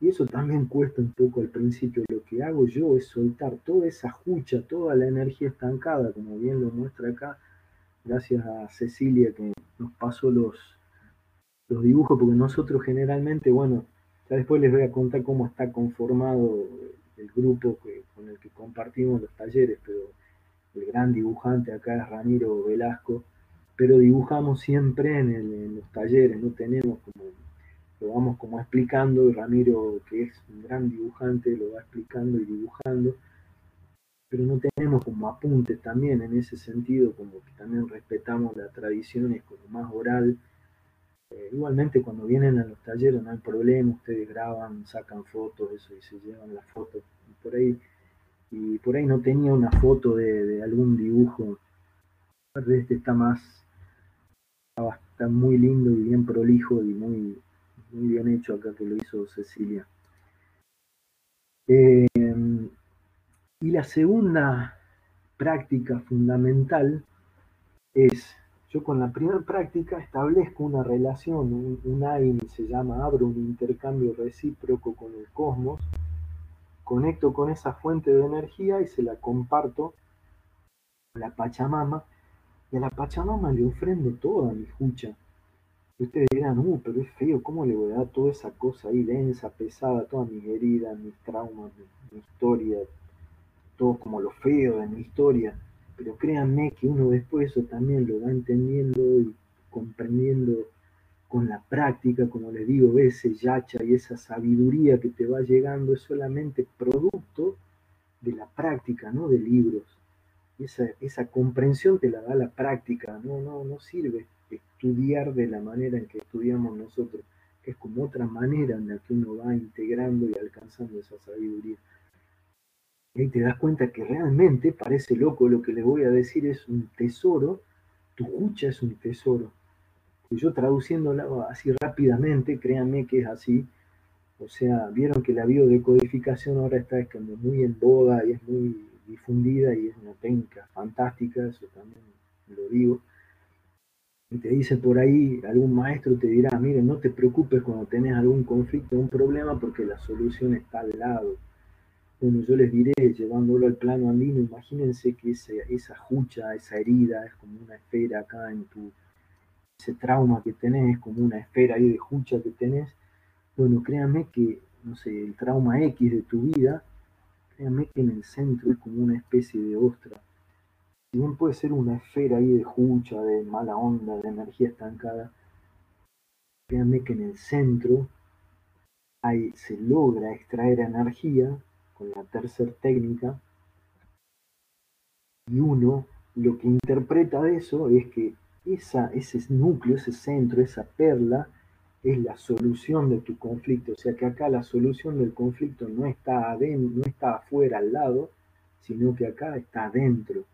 Y eso también cuesta un poco al principio. Lo que hago yo es soltar toda esa jucha, toda la energía estancada, como bien lo muestra acá, gracias a Cecilia que nos pasó los, los dibujos, porque nosotros generalmente, bueno, ya después les voy a contar cómo está conformado el grupo con el que compartimos los talleres, pero el gran dibujante acá es Ramiro Velasco, pero dibujamos siempre en, los talleres, no tenemos como, lo vamos como explicando, y Ramiro, que es un gran dibujante, lo va explicando y dibujando, pero no tenemos como apuntes también en ese sentido, como que también respetamos la tradición, es como más oral. Eh, igualmente cuando vienen a los talleres no hay problema, ustedes graban, sacan fotos, eso y se llevan las fotos. por ahí y por ahí no tenía una foto de, algún dibujo. Este está más, está muy lindo y bien prolijo y muy, muy bien hecho acá que lo hizo Cecilia. Em, y la segunda práctica fundamental es, yo con la primera práctica establezco una relación, un, un se llama, abro un intercambio recíproco con el cosmos, conecto con esa fuente de energía y se la comparto la Pachamama, y a la Pachamama le ofrendo toda mi jucha. Y ustedes dirán, uh, pero es feo, ¿cómo le voy a dar toda esa cosa ahí densa, pesada, todas mis heridas, mis traumas, mi, historia, todo como lo feo de mi historia? Pero créanme que uno después eso también lo va entendiendo y comprendiendo con la práctica, como les digo, ese yacha y esa sabiduría que te va llegando es solamente producto de la práctica, no de libros. Esa, esa comprensión te la da la práctica, no, no, no sirve estudiar de la manera en que estudiamos nosotros, es como otra manera en la que uno va integrando y alcanzando esa sabiduría. Y ahí te das cuenta que realmente parece loco lo que les voy a decir, es un tesoro, tu escucha es un tesoro. Y yo traduciéndolo así rápidamente, créanme que es así, o sea, vieron que la biodecodificación ahora está como muy en boga y es muy difundida y es una técnica fantástica, eso también lo digo. Y te dice por ahí, algún maestro te dirá, mire, no te preocupes cuando tenés algún conflicto, un problema, porque la solución está al lado. Bueno, yo les diré, llevándolo al plano andino, imagínense que esa, esa jucha, esa herida, es como una esfera acá en tu, ese trauma que tenés, es como una esfera ahí de jucha que tenés, bueno, créanme que, no sé, el trauma X de tu vida, créanme que en el centro es como una especie de ostra. Si bien puede ser una esfera ahí de jucha, de mala onda, de energía estancada, créanme que en el centro ahí se logra extraer energía con la tercera técnica y uno lo que interpreta de eso es que esa, ese núcleo, ese centro, esa perla, es la solución de tu conflicto. O sea que acá la solución del conflicto no está, no está afuera al lado, sino que acá está adentro.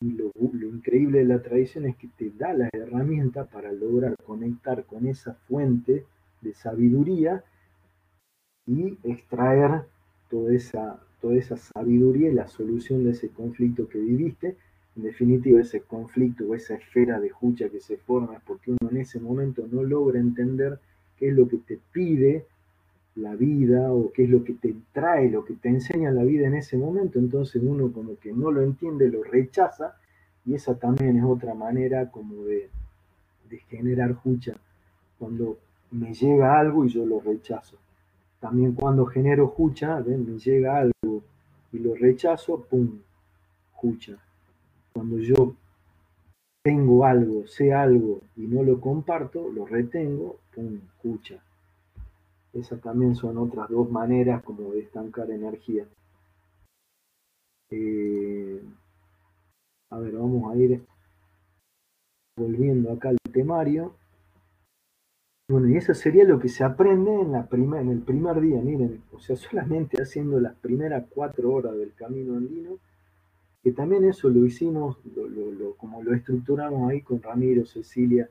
Y lo, lo, increíble de la tradición es que te da la herramienta para lograr conectar con esa fuente de sabiduría y extraer toda esa, toda esa sabiduría y la solución de ese conflicto que viviste en definitiva, ese conflicto o esa esfera de jucha que se forma es porque uno en ese momento no logra entender qué es lo que te pide la vida o qué es lo que te trae, lo que te enseña la vida en ese momento. Entonces uno como que no lo entiende, lo rechaza y esa también es otra manera como de, generar jucha. Cuando me llega algo y yo lo rechazo. También cuando genero jucha, ¿ven? me llega algo y lo rechazo, ¡pum! Jucha cuando yo tengo algo, sé algo y no lo comparto, lo retengo, pum, escucha. Esas también son otras dos maneras como de estancar energía. Eh, a ver, vamos a ir volviendo acá al temario. Bueno, y eso sería lo que se aprende en, la en el primer día, miren, o sea, solamente haciendo las primeras cuatro horas del camino andino, que también eso lo hicimos, como lo estructuramos ahí con Ramiro, Cecilia,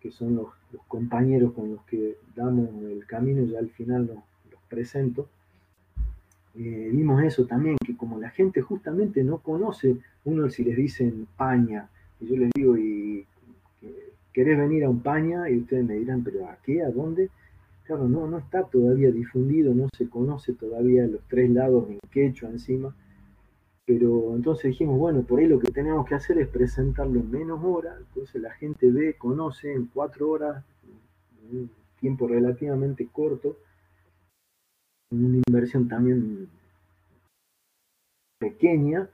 que son los, compañeros con los que damos el camino, ya al final los, presento. Eh, vimos eso también, que como la gente justamente no conoce, uno si les dicen paña, y yo les digo, y querés venir a un paña, y ustedes me dirán, pero ¿a qué? ¿A dónde? Claro, no, no está todavía difundido, no se conoce todavía los tres lados en quechua encima. Pero entonces dijimos, bueno, por ahí lo que tenemos que hacer es presentarlo en menos horas, entonces la gente ve, conoce en cuatro horas, en un tiempo relativamente corto, una inversión también pequeña,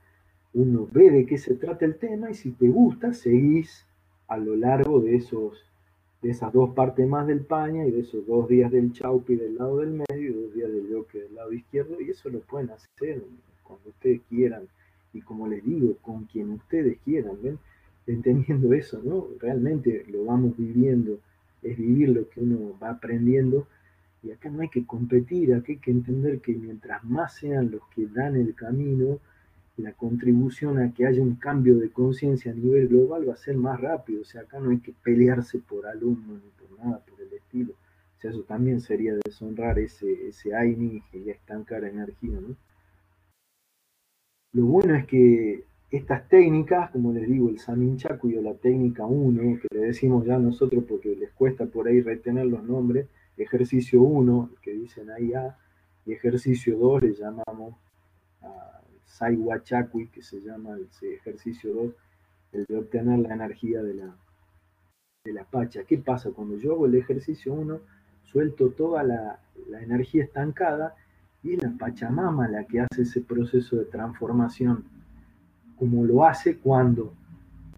uno ve de qué se trata el tema y si te gusta, seguís a lo largo de esos de esas dos partes más del paña y de esos dos días del chaupi del lado del medio y dos días del yoke del lado izquierdo, y eso lo pueden hacer cuando ustedes quieran y como les digo, con quien ustedes quieran, ¿ven? Entendiendo eso, ¿no? Realmente lo vamos viviendo, es vivir lo que uno va aprendiendo y acá no hay que competir, acá hay que entender que mientras más sean los que dan el camino, la contribución a que haya un cambio de conciencia a nivel global va a ser más rápido. O sea, acá no hay que pelearse por alumnos ni por nada por el estilo. O sea, eso también sería deshonrar ese, ese AINI y estancar energía, ¿no? Lo bueno es que estas técnicas, como les digo, el Saminchaku o la técnica 1, que le decimos ya nosotros porque les cuesta por ahí retener los nombres, ejercicio 1, que dicen ahí A, y ejercicio 2 le llamamos Saiwachakui, que se llama el ejercicio 2, el de obtener la energía de la, de la pacha. ¿Qué pasa? Cuando yo hago el ejercicio 1, suelto toda la energía estancada y es la Pachamama la que hace ese proceso de transformación, como lo hace cuando,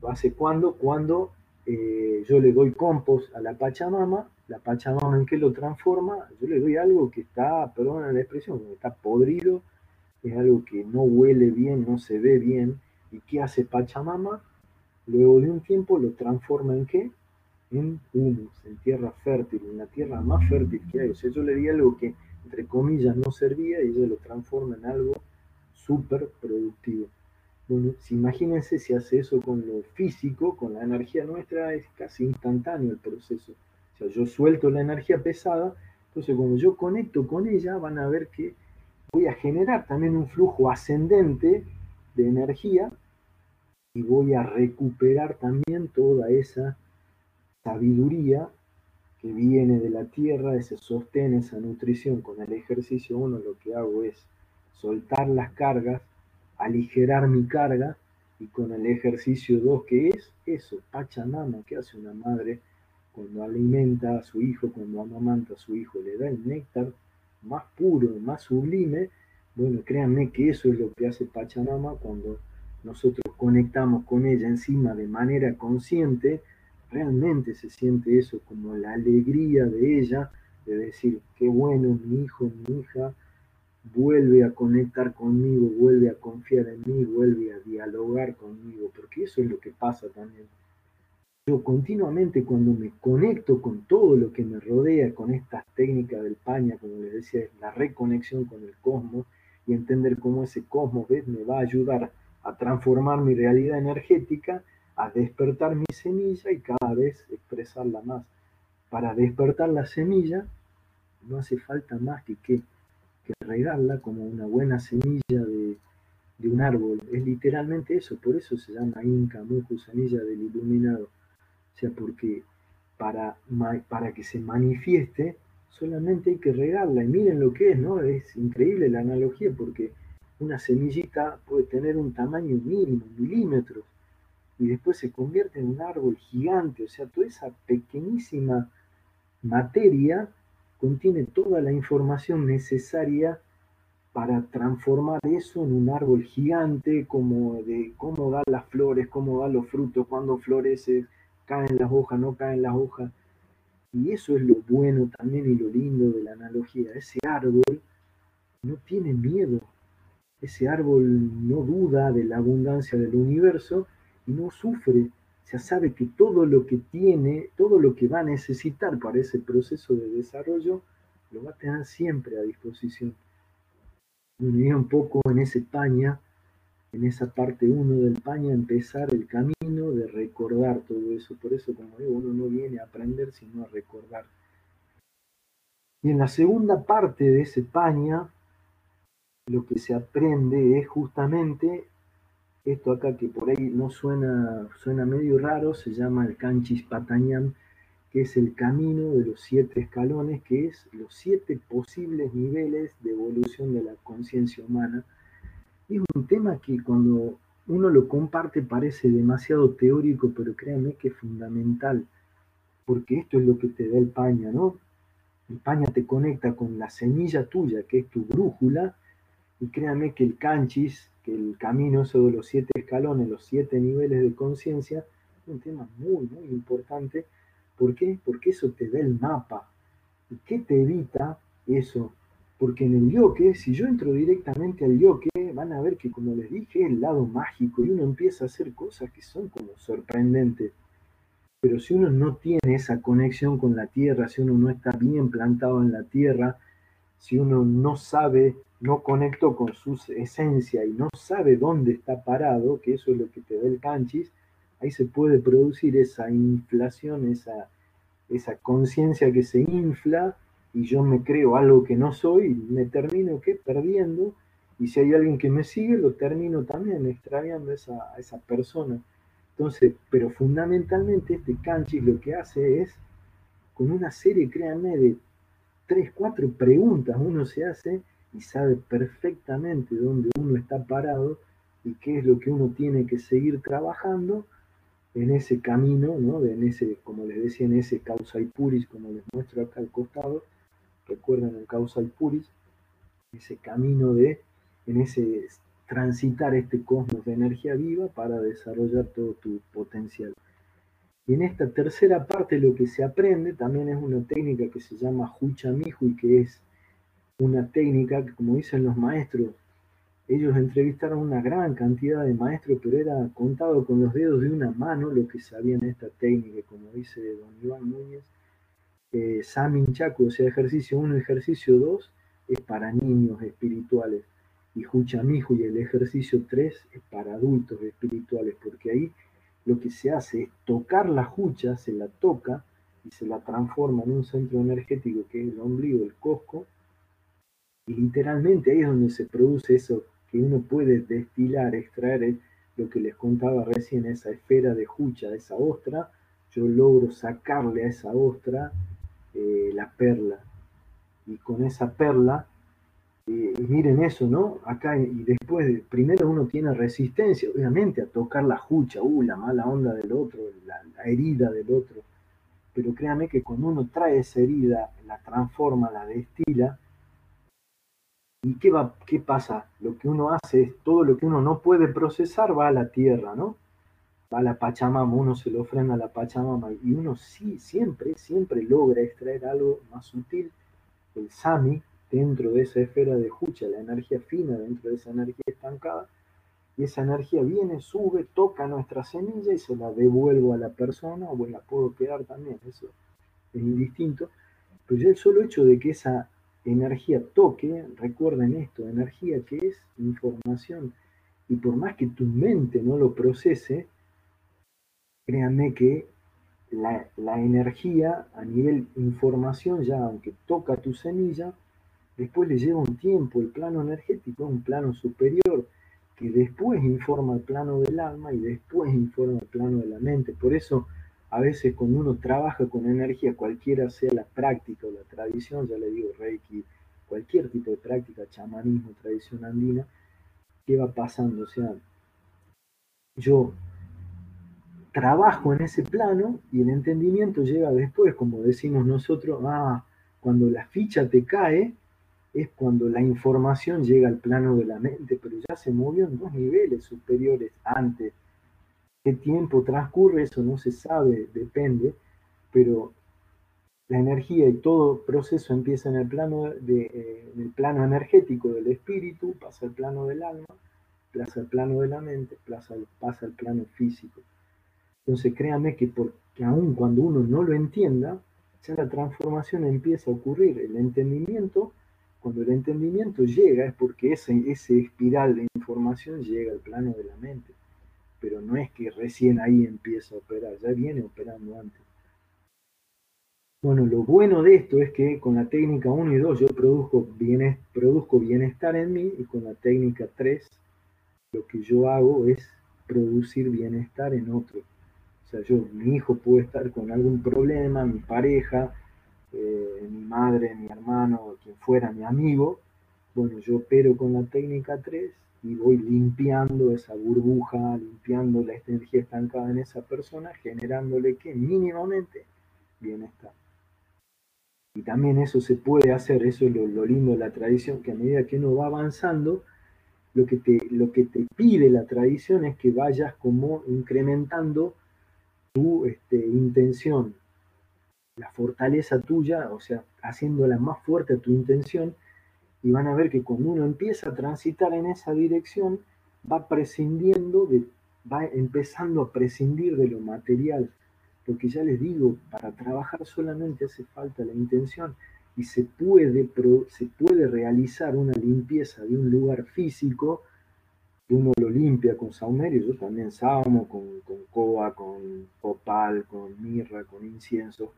lo hace cuando, cuando eh, yo le doy compost a la Pachamama, la Pachamama en qué lo transforma, yo le doy algo que está, perdón la expresión, está podrido, es algo que no huele bien, no se ve bien, ¿y qué hace Pachamama? Luego de un tiempo lo transforma en qué? En humus, en tierra fértil, en la tierra más fértil que hay. O sea, yo le di algo que, entre comillas, no servía y ella lo transforma en algo súper productivo. Bueno, si imagínense si hace eso con lo físico, con la energía nuestra, es casi instantáneo el proceso. O sea, yo suelto la energía pesada, entonces cuando yo conecto con ella, van a ver que voy a generar también un flujo ascendente de energía y voy a recuperar también toda esa sabiduría que viene de la tierra, ese sostén, esa nutrición. Con el ejercicio uno lo que hago es soltar las cargas aligerar mi carga y con el ejercicio 2 que es eso, Pachamama, que hace una madre cuando alimenta a su hijo, cuando amamanta a su hijo, le da el néctar más puro, más sublime, bueno, créanme que eso es lo que hace Pachamama cuando nosotros conectamos con ella encima de manera consciente, realmente se siente eso como la alegría de ella, de decir, qué bueno, mi hijo, mi hija, vuelve a conectar conmigo, vuelve a confiar en mí, vuelve a dialogar conmigo, porque eso es lo que pasa también. Yo continuamente cuando me conecto con todo lo que me rodea, con estas técnicas del paña, como les decía, la reconexión con el cosmos y entender cómo ese cosmos ¿ves? me va a ayudar a transformar mi realidad energética, a despertar mi semilla y cada vez expresarla más. Para despertar la semilla no hace falta más que que regarla como una buena semilla de, un árbol. Es literalmente eso, por eso se llama Inca, Muju, semilla del iluminado. O sea, porque para, para que se manifieste solamente hay que regarla. Y miren lo que es, ¿no? Es increíble la analogía porque una semillita puede tener un tamaño mínimo, milímetros, y después se convierte en un árbol gigante. O sea, toda esa pequeñísima materia contiene toda la información necesaria para transformar eso en un árbol gigante, como de cómo da las flores, cómo da los frutos, cuando florece, caen las hojas, no caen las hojas. Y eso es lo bueno también y lo lindo de la analogía. Ese árbol no tiene miedo. Ese árbol no duda de la abundancia del universo y no sufre ya sabe que todo lo que tiene, todo lo que va a necesitar para ese proceso de desarrollo, lo va a tener siempre a disposición. Me un poco en ese paña, en esa parte 1 del paña, empezar el camino de recordar todo eso. Por eso, como digo, uno no viene a aprender, sino a recordar. Y en la segunda parte de ese paña, lo que se aprende es justamente esto acá que por ahí no suena, suena medio raro, se llama el Canchis Patañam, que es el camino de los siete escalones, que es los siete posibles niveles de evolución de la conciencia humana. Es un tema que cuando uno lo comparte parece demasiado teórico, pero créanme que es fundamental, porque esto es lo que te da el paña, ¿no? El paña te conecta con la semilla tuya, que es tu brújula, y créanme que el canchis que el camino eso de los siete escalones, los siete niveles de conciencia, es un tema muy, muy importante. ¿Por qué? Porque eso te da el mapa. ¿Y qué te evita eso? Porque en el yoke, si yo entro directamente al yoke, van a ver que, como les dije, es el lado mágico y uno empieza a hacer cosas que son como sorprendentes. Pero si uno no tiene esa conexión con la tierra, si uno no está bien plantado en la tierra, si uno no sabe no conectó con su esencia y no sabe dónde está parado, que eso es lo que te da el canchis, ahí se puede producir esa inflación, esa, esa conciencia que se infla y yo me creo algo que no soy me termino ¿qué? perdiendo y si hay alguien que me sigue lo termino también extraviando esa, a esa persona. Entonces, pero fundamentalmente este canchis lo que hace es, con una serie, créanme, de tres, cuatro preguntas uno se hace y sabe perfectamente dónde uno está parado y qué es lo que uno tiene que seguir trabajando en ese camino, ¿no? en ese, como les decía, en ese causa y puris, como les muestro acá al costado, recuerden el causa y puris, ese camino de, en ese transitar este cosmos de energía viva para desarrollar todo tu potencial. Y en esta tercera parte lo que se aprende también es una técnica que se llama Hucha y que es una técnica que, como dicen los maestros, ellos entrevistaron una gran cantidad de maestros, pero era contado con los dedos de una mano lo que sabían esta técnica, como dice don Iván Núñez. Eh, Samin Chaco, o sea, ejercicio 1, ejercicio 2, es para niños espirituales. Y Huchamihu y el ejercicio 3 es para adultos espirituales, porque ahí lo que se hace es tocar la jucha, se la toca y se la transforma en un centro energético que es el ombligo, el cosco, y literalmente ahí es donde se produce eso que uno puede destilar, extraer lo que les contaba recién, esa esfera de jucha, esa ostra, yo logro sacarle a esa ostra eh, la perla. Y con esa perla, eh, miren eso, ¿no? Acá y después, primero uno tiene resistencia, obviamente, a tocar la jucha, uh, la mala onda del otro, la, herida del otro. Pero créanme que cuando uno trae esa herida, la transforma, la destila, ¿Y qué, va, qué pasa? Lo que uno hace es todo lo que uno no puede procesar va a la tierra, ¿no? Va a la Pachamama, uno se lo ofrenda a la Pachamama y uno sí, siempre, siempre logra extraer algo más sutil, el Sami, dentro de esa esfera de Hucha, la energía fina dentro de esa energía estancada, y esa energía viene, sube, toca nuestra semilla y se la devuelvo a la persona, o la puedo quedar también, eso es indistinto, pero ya el solo hecho de que esa energía toque, recuerden esto, energía que es información. Y por más que tu mente no lo procese, créanme que la, la, energía a nivel información, ya aunque toca tu semilla, después le lleva un tiempo, el plano energético un plano superior, que después informa el plano del alma y después informa el plano de la mente. Por eso a veces cuando uno trabaja con energía, cualquiera sea la práctica o la tradición, ya le digo Reiki, cualquier tipo de práctica, chamanismo, tradición andina, ¿qué va pasando? O sea, yo trabajo en ese plano y el entendimiento llega después, como decimos nosotros, ah, cuando la ficha te cae, es cuando la información llega al plano de la mente, pero ya se movió en dos niveles superiores antes qué tiempo transcurre, eso no se sabe, depende, pero la energía y todo proceso empieza en el plano, de, eh, el plano energético del espíritu, pasa al plano del alma, pasa al plano de la mente, pasa, pasa al plano físico. Entonces créanme que porque aun cuando uno no lo entienda, ya la transformación empieza a ocurrir. El entendimiento, cuando el entendimiento llega, es porque ese, ese espiral de información llega al plano de la mente pero no es que recién ahí empieza a operar, ya viene operando antes. Bueno, lo bueno de esto es que con la técnica 1 y 2 yo produzco, produzco bienestar en mí y con la técnica 3 lo que yo hago es producir bienestar en otro. O sea, yo, mi hijo puede estar con algún problema, mi pareja, eh, mi madre, mi hermano, quien fuera mi amigo. Bueno, yo opero con la técnica 3 y voy limpiando esa burbuja, limpiando la energía estancada en esa persona, generándole que mínimamente bienestar. Y también eso se puede hacer, eso es lo, lindo de la tradición, que a medida que uno va avanzando, lo que, te, lo que te pide la tradición es que vayas como incrementando tu este, intención, la fortaleza tuya, o sea, haciéndola más fuerte tu intención, y van a ver que cuando uno empieza a transitar en esa dirección, va prescindiendo, de, va empezando a prescindir de lo material. Porque ya les digo, para trabajar solamente hace falta la intención y se puede, se puede realizar una limpieza de un lugar físico, uno lo limpia con saumerio, yo también saumo con, con coa, con copal, con mirra, con incienso,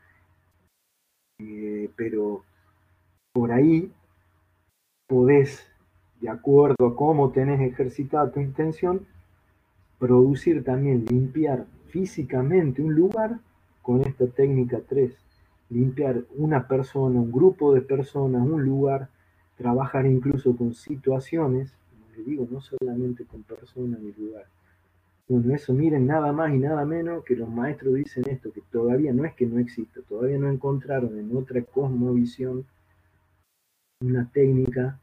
eh, pero por ahí podés, de acuerdo a cómo tenés ejercitada tu intención, producir también, limpiar físicamente un lugar con esta técnica 3. Limpiar una persona, un grupo de personas, un lugar, trabajar incluso con situaciones, como les digo, no solamente con personas ni lugares. Bueno, eso miren nada más y nada menos que los maestros dicen esto, que todavía no es que no exista, todavía no encontraron en otra cosmovisión una técnica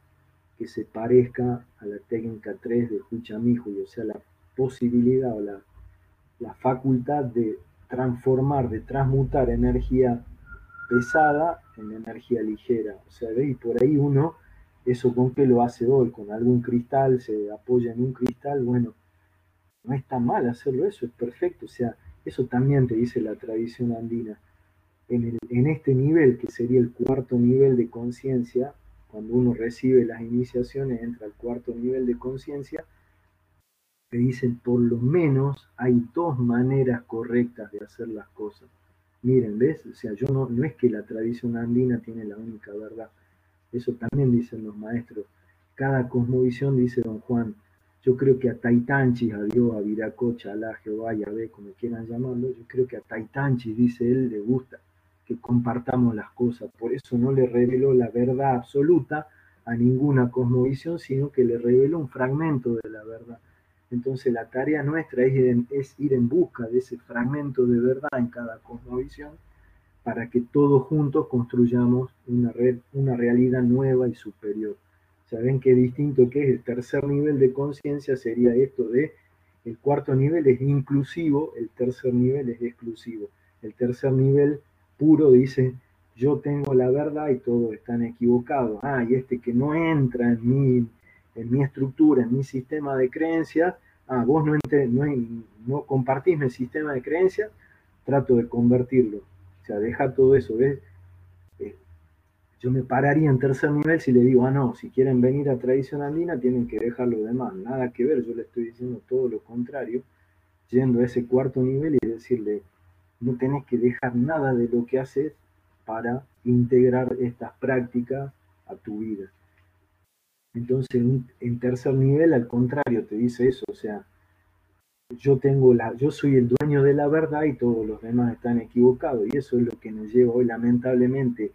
que se parezca a la técnica 3 de y o sea, la posibilidad o la, la facultad de transformar, de transmutar energía pesada en energía ligera. O sea, y por ahí uno, eso con qué lo hace hoy, con algún cristal, se apoya en un cristal, bueno, no está mal hacerlo eso, es perfecto. O sea, eso también te dice la tradición andina. En, en este nivel, que sería el cuarto nivel de conciencia, cuando uno recibe las iniciaciones, entra al cuarto nivel de conciencia, te dicen por lo menos hay dos maneras correctas de hacer las cosas. Miren, ¿ves? O sea, yo no, no es que la tradición andina tiene la única verdad. Eso también dicen los maestros. Cada cosmovisión, dice don Juan, yo creo que a Taitanchi, a Dios, a Viracocha, a Jehová, Yahvé, como quieran llamarlo, yo creo que a Taitanchi, dice él, le gusta que compartamos las cosas. Por eso no le reveló la verdad absoluta a ninguna cosmovisión, sino que le reveló un fragmento de la verdad. Entonces la tarea nuestra es ir, en, es ir en busca de ese fragmento de verdad en cada cosmovisión para que todos juntos construyamos una, red, una realidad nueva y superior. ¿Saben qué distinto que es? El tercer nivel de conciencia sería esto de, el cuarto nivel es inclusivo, el tercer nivel es exclusivo. El tercer nivel puro dice, yo tengo la verdad y todos están equivocados. Ah, y este que no entra en mi, en mi estructura, en mi sistema de creencias, ah, vos no, no, compartís mi sistema de creencias, trato de convertirlo. O sea, deja todo eso, ¿ves? Yo me pararía en tercer nivel si le digo, ah, no, si quieren venir a tradición andina tienen que dejar lo demás. Nada que ver, yo le estoy diciendo todo lo contrario, yendo a ese cuarto nivel y decirle, no tenés que dejar nada de lo que haces para integrar estas prácticas a tu vida. Entonces, en tercer nivel, al contrario, te dice eso, o sea, yo tengo la, yo soy el dueño de la verdad y todos los demás están equivocados. Y eso es lo que nos lleva hoy, lamentablemente,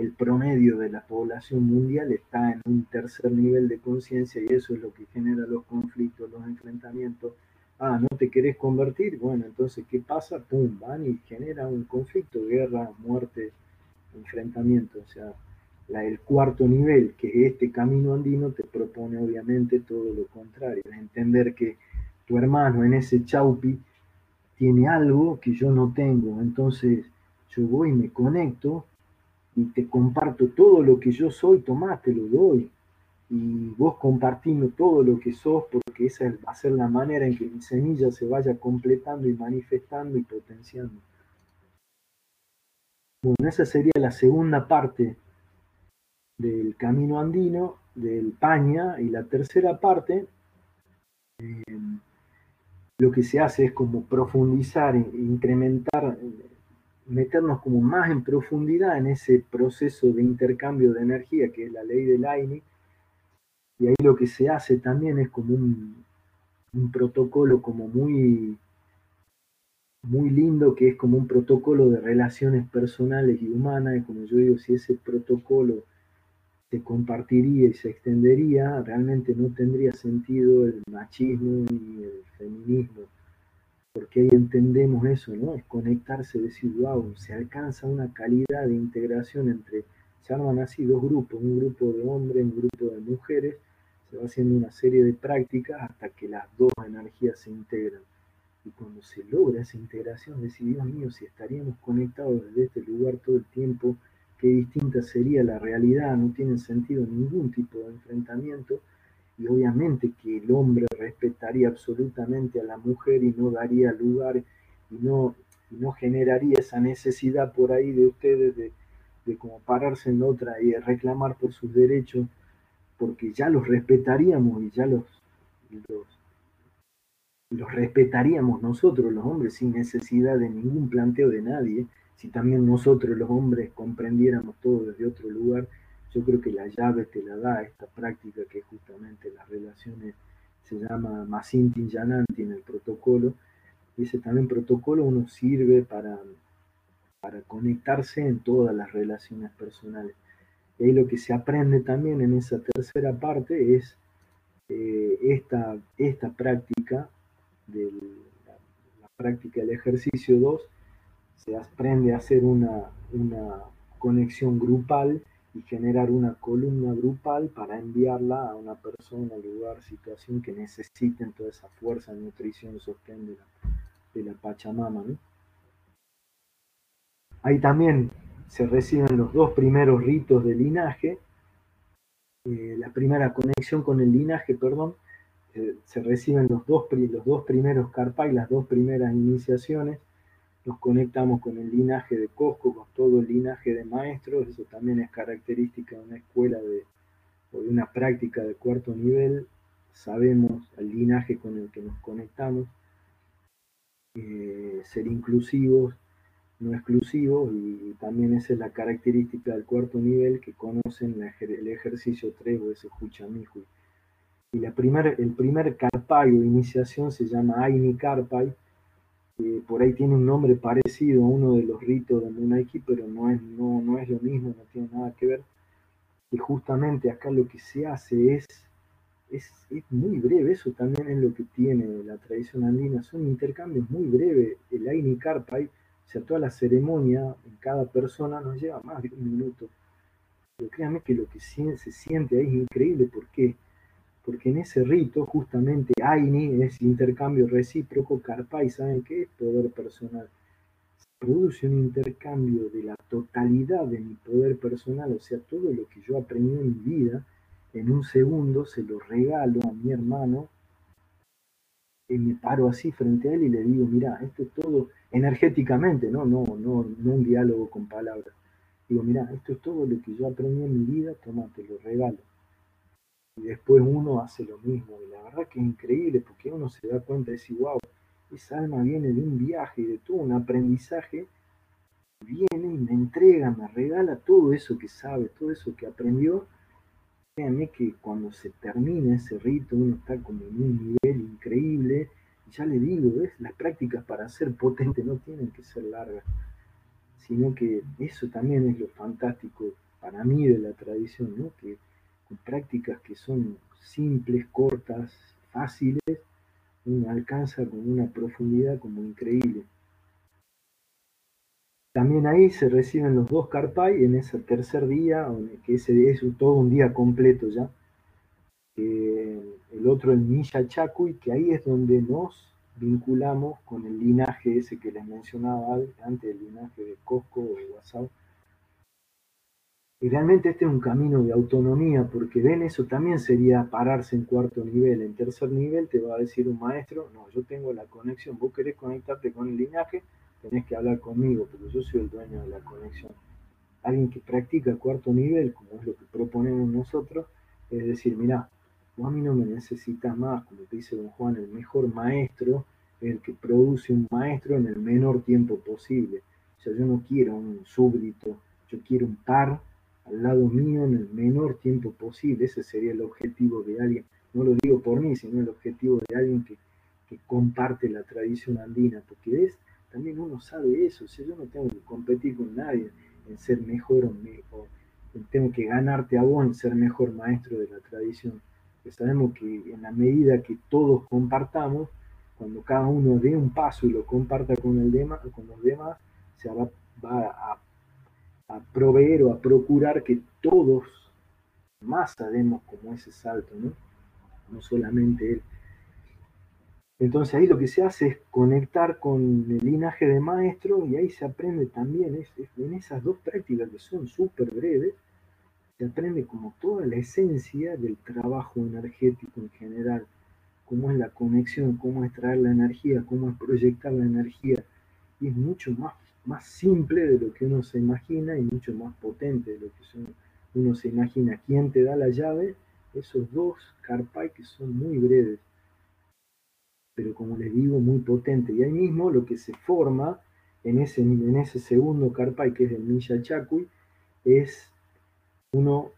el promedio de la población mundial está en un tercer nivel de conciencia y eso es lo que genera los conflictos, los enfrentamientos. Ah, ¿no te querés convertir? Bueno, entonces, ¿qué pasa? Pum, van y genera un conflicto, guerra, muerte, enfrentamiento. O sea, el cuarto nivel, que es este camino andino, te propone obviamente todo lo contrario, entender que tu hermano en ese chaupi tiene algo que yo no tengo, entonces yo voy y me conecto y te comparto todo lo que yo soy, tomá, te lo doy. Y vos compartiendo todo lo que sos, porque esa va a ser la manera en que mi semilla se vaya completando y manifestando y potenciando. Bueno, esa sería la segunda parte del camino andino, del Paña, y la tercera parte, eh, lo que se hace es como profundizar, incrementar, meternos como más en profundidad en ese proceso de intercambio de energía que es la ley del AINI, y ahí lo que se hace también es como un, un protocolo como muy muy lindo que es como un protocolo de relaciones personales y humanas, y como yo digo, si ese protocolo se compartiría y se extendería, realmente no tendría sentido el machismo ni el feminismo, porque ahí entendemos eso, ¿no? Es conectarse, decir, wow, se alcanza una calidad de integración entre, se arman así dos grupos, un grupo de hombres, un grupo de mujeres, se va haciendo una serie de prácticas hasta que las dos energías se integran. Y cuando se logra esa integración, decir, Dios mío, si estaríamos conectados desde este lugar todo el tiempo, qué distinta sería la realidad, no tiene sentido ningún tipo de enfrentamiento y obviamente que el hombre respetaría absolutamente a la mujer y no daría lugar y no, no generaría esa necesidad por ahí de ustedes de, de como pararse en otra y reclamar por sus derechos, porque ya los respetaríamos y ya los, los, los respetaríamos nosotros los hombres sin necesidad de ningún planteo de nadie. Si también nosotros los hombres comprendiéramos todo desde otro lugar, yo creo que la llave te la da esta práctica que justamente las relaciones se llama Masintin Yananti en el protocolo. Y ese también protocolo uno sirve para, para conectarse en todas las relaciones personales. Y ahí lo que se aprende también en esa tercera parte es eh, esta, esta práctica, de la, práctica del ejercicio 2, se aprende a hacer una, una conexión grupal y generar una columna grupal para enviarla a una persona, lugar, situación que necesiten toda esa fuerza, nutrición, sostén de la, de la Pachamama. Ahí también se reciben los dos primeros ritos de linaje, eh, la primera conexión con el linaje, perdón, eh, se reciben los dos, los dos primeros y las dos primeras iniciaciones, nos conectamos con el linaje de Cosco, con todo el linaje de maestros, eso también es característica de una escuela de, o de una práctica de cuarto nivel, sabemos el linaje con el que nos conectamos, eh, ser inclusivos, no exclusivos, y, también esa es la característica del cuarto nivel, que conocen el ejercicio 3 o ese Huchamihui. Y la primer, el primer Karpai o iniciación se llama Aini Por ahí tiene un nombre parecido a uno de los ritos de Munaiki, pero no es, no, no es lo mismo, no tiene nada que ver. Y justamente acá lo que se hace es, es, muy breve, eso también es lo que tiene la tradición andina, son intercambios muy breves. El Aini Karpai, o sea, toda la ceremonia en cada persona nos lleva más de un minuto. Pero créanme que lo que se siente ahí es increíble, ¿por qué? Porque en ese rito justamente Aini es intercambio recíproco, Karpai, ¿saben qué es? Poder personal. Se produce un intercambio de la totalidad de mi poder personal, o sea, todo lo que yo aprendí en mi vida, en un segundo se lo regalo a mi hermano y me paro así frente a él y le digo, mira, esto es todo energéticamente, no, no, no, no un diálogo con palabras. Digo, mira, esto es todo lo que yo aprendí en mi vida, toma, lo regalo y después uno hace lo mismo. Y la verdad que es increíble porque uno se da cuenta de decir, wow, esa alma viene de un viaje y de todo un aprendizaje, viene y me entrega, me regala todo eso que sabe, todo eso que aprendió. Créanme que cuando se termina ese rito uno está como en un nivel increíble. Y ya le digo, las prácticas para ser potente no tienen que ser largas, sino que eso también es lo fantástico para mí de la tradición, ¿no? Que prácticas que son simples, cortas, fáciles, uno alcanza con una profundidad como increíble. También ahí se reciben los dos Karpai en ese tercer día, que ese es todo un día completo ya. el otro el Misha Chakui, que ahí es donde nos vinculamos con el linaje ese que les mencionaba antes, el linaje de Cosco o Wasau, y realmente este es un camino de autonomía, porque ven, eso también sería pararse en cuarto nivel. En tercer nivel te va a decir un maestro, no, yo tengo la conexión, vos querés conectarte con el linaje, tenés que hablar conmigo, pero yo soy el dueño de la conexión. Alguien que practica cuarto nivel, como es lo que proponemos nosotros, es decir, mira, vos a mí no me necesitas más, como te dice don Juan, el mejor maestro, el que produce un maestro en el menor tiempo posible. O sea, yo no quiero un súbdito, yo quiero un par al lado mío en el menor tiempo posible. Ese sería el objetivo de alguien, no lo digo por mí, sino el objetivo de alguien que, comparte la tradición andina, porque es, también uno sabe eso, si yo no tengo que competir con nadie en ser mejor o, mejor, tengo que ganarte a vos en ser mejor maestro de la tradición. Pues sabemos que en la medida que todos compartamos, cuando cada uno dé un paso y lo comparta con, el con los demás, se va, va a a proveer o a procurar que todos más demos como ese salto, ¿no? No solamente él. Entonces ahí lo que se hace es conectar con el linaje de maestros y ahí se aprende también, es, en esas dos prácticas que son súper breves, se aprende como toda la esencia del trabajo energético en general, cómo es la conexión, cómo es traer la energía, cómo es proyectar la energía, y es mucho más más simple de lo que uno se imagina y mucho más potente de lo que uno se imagina. ¿Quién te da la llave? Esos dos carpay que son muy breves, pero como les digo, muy potentes. Y ahí mismo lo que se forma en ese, segundo carpay, que es el Misha Chakui, es uno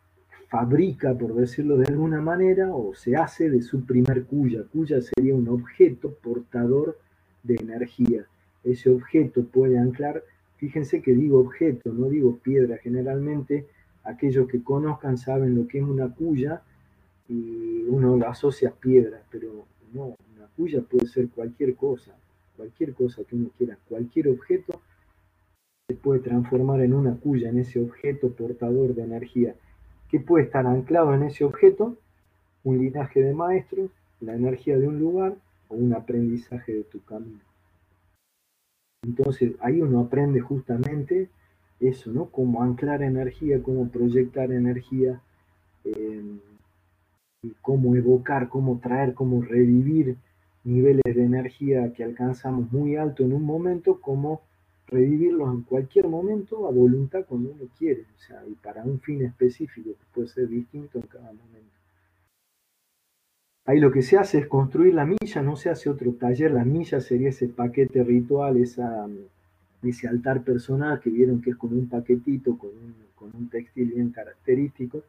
fabrica, por decirlo de alguna manera, o se hace de su primer cuya. Cuya sería un objeto portador de energía ese objeto puede anclar, fíjense que digo objeto, no digo piedra, generalmente aquellos que conozcan saben lo que es una cuya y uno lo asocia a piedra, pero no, una cuya puede ser cualquier cosa, cualquier cosa que uno quiera, cualquier objeto se puede transformar en una cuya, en ese objeto portador de energía, que puede estar anclado en ese objeto, un linaje de maestros, la energía de un lugar o un aprendizaje de tu camino. Entonces ahí uno aprende justamente eso, ¿no? Cómo anclar energía, cómo proyectar energía, eh, cómo evocar, cómo traer, cómo revivir niveles de energía que alcanzamos muy alto en un momento, cómo revivirlos en cualquier momento a voluntad cuando uno quiere, o sea, y para un fin específico que puede ser distinto en cada momento. Ahí lo que se hace es construir la milla, no se hace otro taller, la milla sería ese paquete ritual, esa, ese altar personal que vieron que es como un paquetito con un, textil bien característico.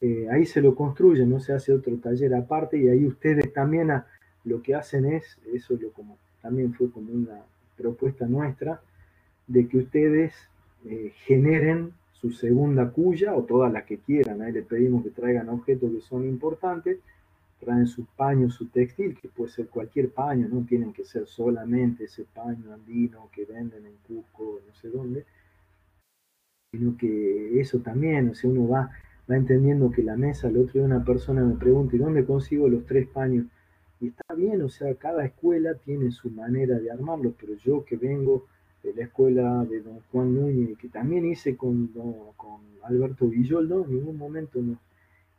Eh, ahí se lo construye, no se hace otro taller aparte y ahí ustedes también lo que hacen es, eso lo como, también fue como una propuesta nuestra, de que ustedes eh, generen su segunda cuya o todas las que quieran. Ahí le pedimos que traigan objetos que son importantes traen su paño, su textil, que puede ser cualquier paño, no tienen que ser solamente ese paño andino que venden en Cusco, no sé dónde, sino que eso también, o sea, uno va, va entendiendo que la mesa, el otro día una persona me pregunta, ¿y dónde consigo los tres paños? Y está bien, o sea, cada escuela tiene su manera de armarlo, pero yo que vengo de la escuela de don Juan Núñez, que también hice con, con Alberto Villoldo, en ningún momento no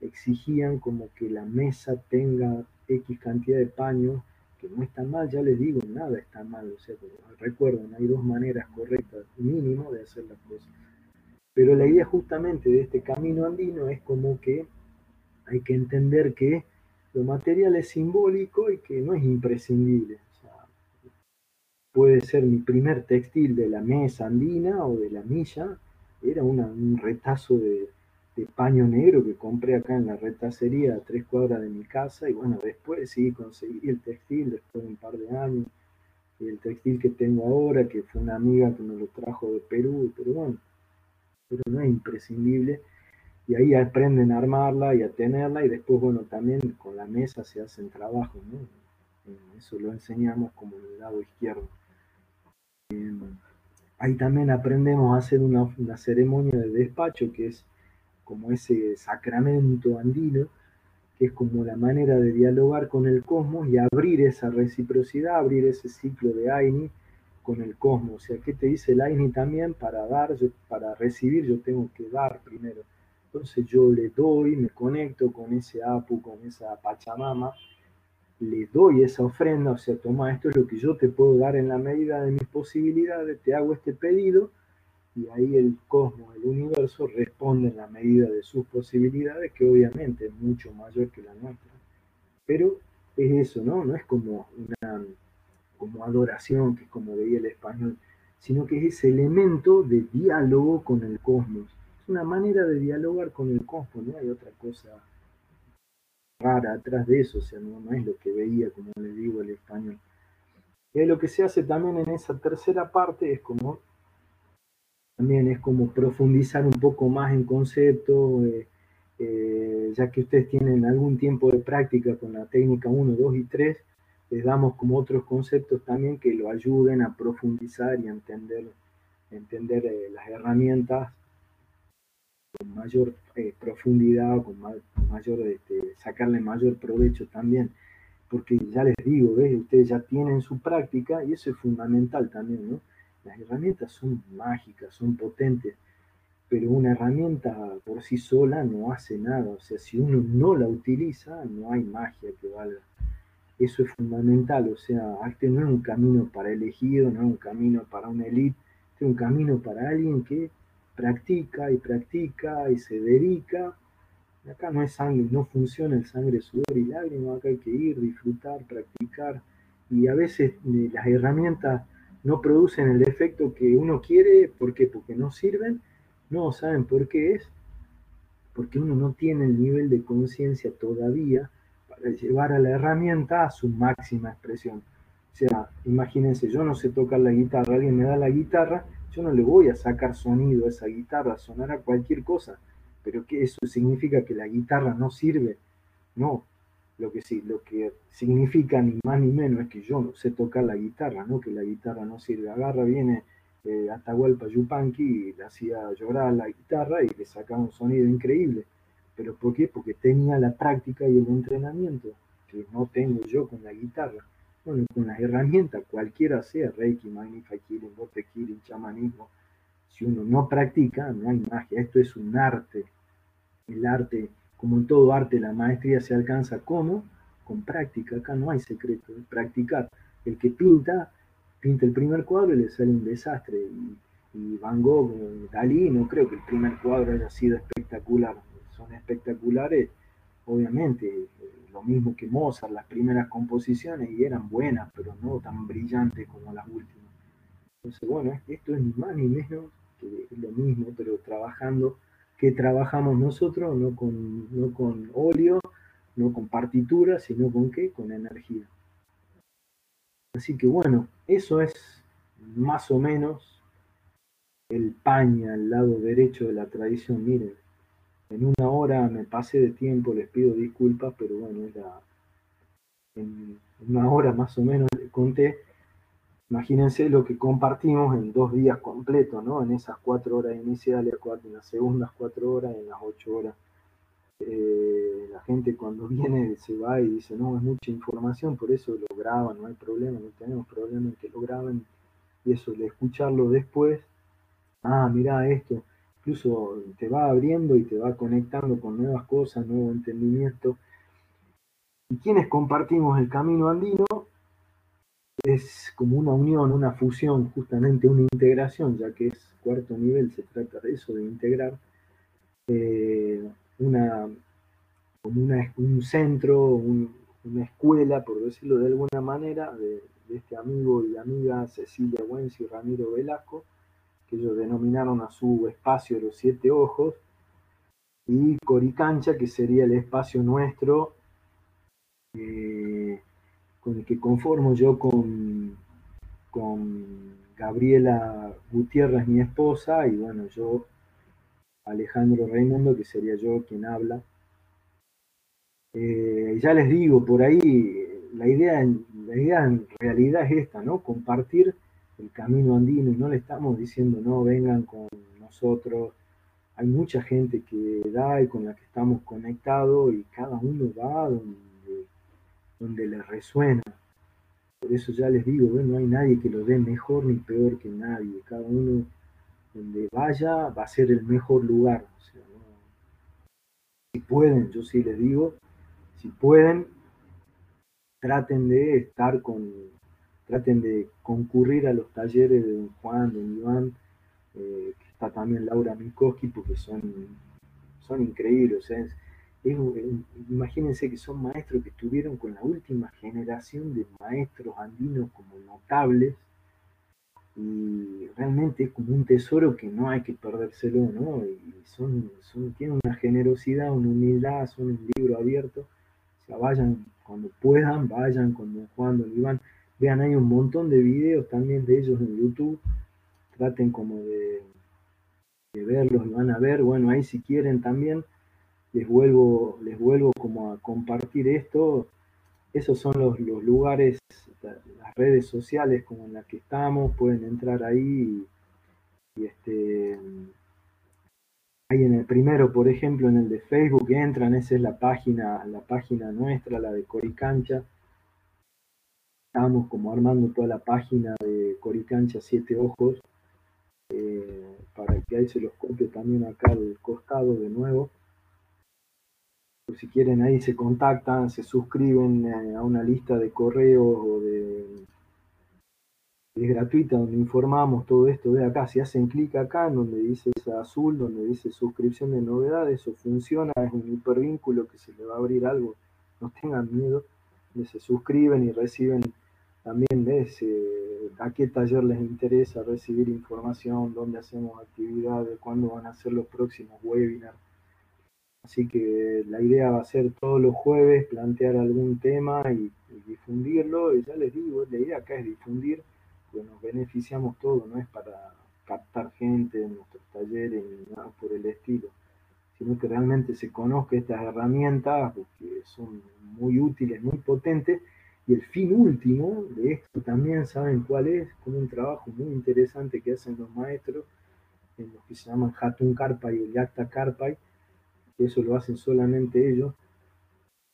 exigían como que la mesa tenga X cantidad de paños, que no está mal, ya les digo, nada está mal, o sea, recuerden, hay dos maneras correctas mínimo de hacer las cosas. Pero la idea justamente de este camino andino es como que hay que entender que lo material es simbólico y que no es imprescindible. puede ser mi primer textil de la mesa andina o de la milla, era un retazo de, de paño negro que compré acá en la retacería a tres cuadras de mi casa y bueno, después sí conseguí el textil después de un par de años y el textil que tengo ahora que fue una amiga que me lo trajo de Perú, pero bueno, pero no es imprescindible y ahí aprenden a armarla y a tenerla y después bueno, también con la mesa se hacen trabajos, ¿no? Eso lo enseñamos como el lado izquierdo. Em, ahí también aprendemos a hacer una, una ceremonia de despacho que es como ese sacramento andino, que es como la manera de dialogar con el cosmos y abrir esa reciprocidad, abrir ese ciclo de Aini con el cosmos. O sea, ¿qué te dice el Aini también? Para dar, para recibir, yo tengo que dar primero. Entonces yo le doy, me conecto con ese Apu, con esa Pachamama, le doy esa ofrenda, o sea, toma, esto es lo que yo te puedo dar en la medida de mis posibilidades, te hago este pedido y ahí el cosmos, el universo responde en la medida de sus posibilidades, que obviamente es mucho mayor que la nuestra. Pero es eso, ¿no? No es como una como adoración, que es como veía el español, sino que es ese elemento de diálogo con el cosmos. Es una manera de dialogar con el cosmos, no hay otra cosa rara atrás de eso, o sea, no, no es lo que veía, como le digo, el español. Y lo que se hace también en esa tercera parte es como también es como profundizar un poco más en conceptos, eh, eh, ya que ustedes tienen algún tiempo de práctica con la técnica 1, 2 y 3, les damos como otros conceptos también que lo ayuden a profundizar y a entender, entender eh, las herramientas con mayor profundidad, con, mayor, este, sacarle mayor provecho también. Porque ya les digo, ustedes ya tienen su práctica y eso es fundamental también, ¿no? Las herramientas son mágicas, son potentes, pero una herramienta por sí sola no hace nada. O sea, si uno no la utiliza, no hay magia que valga. Eso es fundamental. O sea, este no es un camino para elegido, no es un camino para una elite, este es un camino para alguien que practica y practica y se dedica. Acá no es sangre, no funciona el sangre, sudor y lágrimas, acá hay que ir, disfrutar, practicar. Y a veces eh, las herramientas no producen el efecto que uno quiere, ¿por qué? Porque no sirven, no saben por qué es, porque uno no tiene el nivel de conciencia todavía para llevar a la herramienta a su máxima expresión. O sea, imagínense, yo no sé tocar la guitarra, alguien me da la guitarra, Yo no le voy a sacar sonido a esa guitarra, sonará cualquier cosa, pero que eso significa que la guitarra no sirve. No, lo que sí, lo que significa ni más ni menos es que yo no sé tocar la guitarra, no que la guitarra no sirve. Agarra, viene eh, Atahualpa Yupanqui y le hacía llorar la guitarra y le sacaba un sonido increíble. ¿Pero por qué? Porque tenía la práctica y el entrenamiento que no tengo yo con la guitarra. Bueno, con las herramientas, cualquiera sea, Reiki, Magnify Killing, Bote Killing, chamanismo, si uno no practica, no hay magia. Esto es un arte. El arte, como en todo arte, la maestría se alcanza ¿cómo? Con práctica. Acá no hay secreto, es practicar. El que pinta, pinta el primer cuadro y le sale un desastre. Y, y Van Gogh, Dalí, no creo que el primer cuadro haya sido espectacular. Son espectaculares, obviamente, lo mismo que Mozart, las primeras composiciones y eran buenas, pero no tan brillantes como las últimas. Entonces, bueno, esto es ni más ni menos que lo mismo, pero trabajando, que trabajamos nosotros, no con, no con óleo, no con partitura, sino con qué? Con energía. Así que bueno, eso es más o menos el paña al lado derecho de la tradición. Miren, en una hora me pasé de tiempo, les pido disculpas, pero bueno, era en una hora más o menos conté. Imagínense lo que compartimos en dos días completos, ¿no? En esas cuatro horas iniciales, en las segundas cuatro horas, en las ocho horas. Eh, la gente cuando viene se va y dice, no, es mucha información, por eso lo graban, no hay problema, no tenemos problema en que lo graben. Y eso, de escucharlo después, ah, mira esto, incluso te va abriendo y te va conectando con nuevas cosas, nuevo entendimiento. Y quienes compartimos el camino andino es como una unión, una fusión, justamente una integración, ya que es cuarto nivel, se trata de eso, de integrar eh, una, como un centro, una escuela, por decirlo de alguna manera, de, este amigo y amiga Cecilia Wenz y Ramiro Velasco, que ellos denominaron a su espacio los siete ojos, y Coricancha, que sería el espacio nuestro, eh, con el que conformo yo con, con Gabriela Gutiérrez, mi esposa, y bueno, yo, Alejandro Raimundo, que sería yo quien habla. Eh, ya les digo, por ahí la idea, la idea en realidad es esta, ¿no? Compartir el camino andino y no le estamos diciendo no vengan con nosotros. Hay mucha gente que da y con la que estamos conectados y cada uno va donde, donde le resuena. Por eso ya les digo, no hay nadie que lo dé mejor ni peor que nadie. Cada uno donde vaya va a ser el mejor lugar. Si pueden, yo sí les digo, si pueden, traten de estar con, traten de concurrir a los talleres de don Juan, don Iván, eh, que está también Laura Mikoski, porque son, son increíbles. Imagínense que son maestros que estuvieron con la última generación de maestros andinos como notables, y realmente es como un tesoro que no hay que perdérselo, ¿no? Y son, son, tienen una generosidad, una humildad, son un libro abierto. O sea, vayan cuando puedan, vayan con don Juan, don Iván Vean, hay un montón de videos también de ellos en YouTube. Traten como de, verlos y van a ver. Bueno, ahí si quieren también les vuelvo, les vuelvo como a compartir esto. Esos son los, lugares, las redes sociales como en las que estamos. Pueden entrar ahí y, este ahí en el primero, por ejemplo, en el de Facebook entran, esa es la página, la página nuestra, la de Coricancha estábamos como armando toda la página de Coricancha Siete Ojos, eh, para que ahí se los copie también acá al costado de nuevo. Si quieren ahí se contactan, se suscriben eh, a una lista de correos o de es gratuita donde informamos todo esto de acá. Si hacen clic acá donde dice azul, donde dice suscripción de novedades, eso funciona, es un hipervínculo que se le va a abrir algo, no tengan miedo, se suscriben y reciben también ves a qué taller les interesa recibir información, dónde hacemos actividades, cuándo van a ser los próximos webinars. Así que la idea va a ser todos los jueves plantear algún tema y, difundirlo. Y ya les digo, la idea acá es difundir, porque nos beneficiamos todos, no es para, captar gente en nuestros talleres ni nada por el estilo, sino que realmente se conozca estas herramientas porque son muy útiles, muy potentes. Y el fin último de esto también, ¿saben cuál es? Como un trabajo muy interesante que hacen los maestros, en los que se llaman Hatun Karpai y Yakta Karpai, eso lo hacen solamente ellos,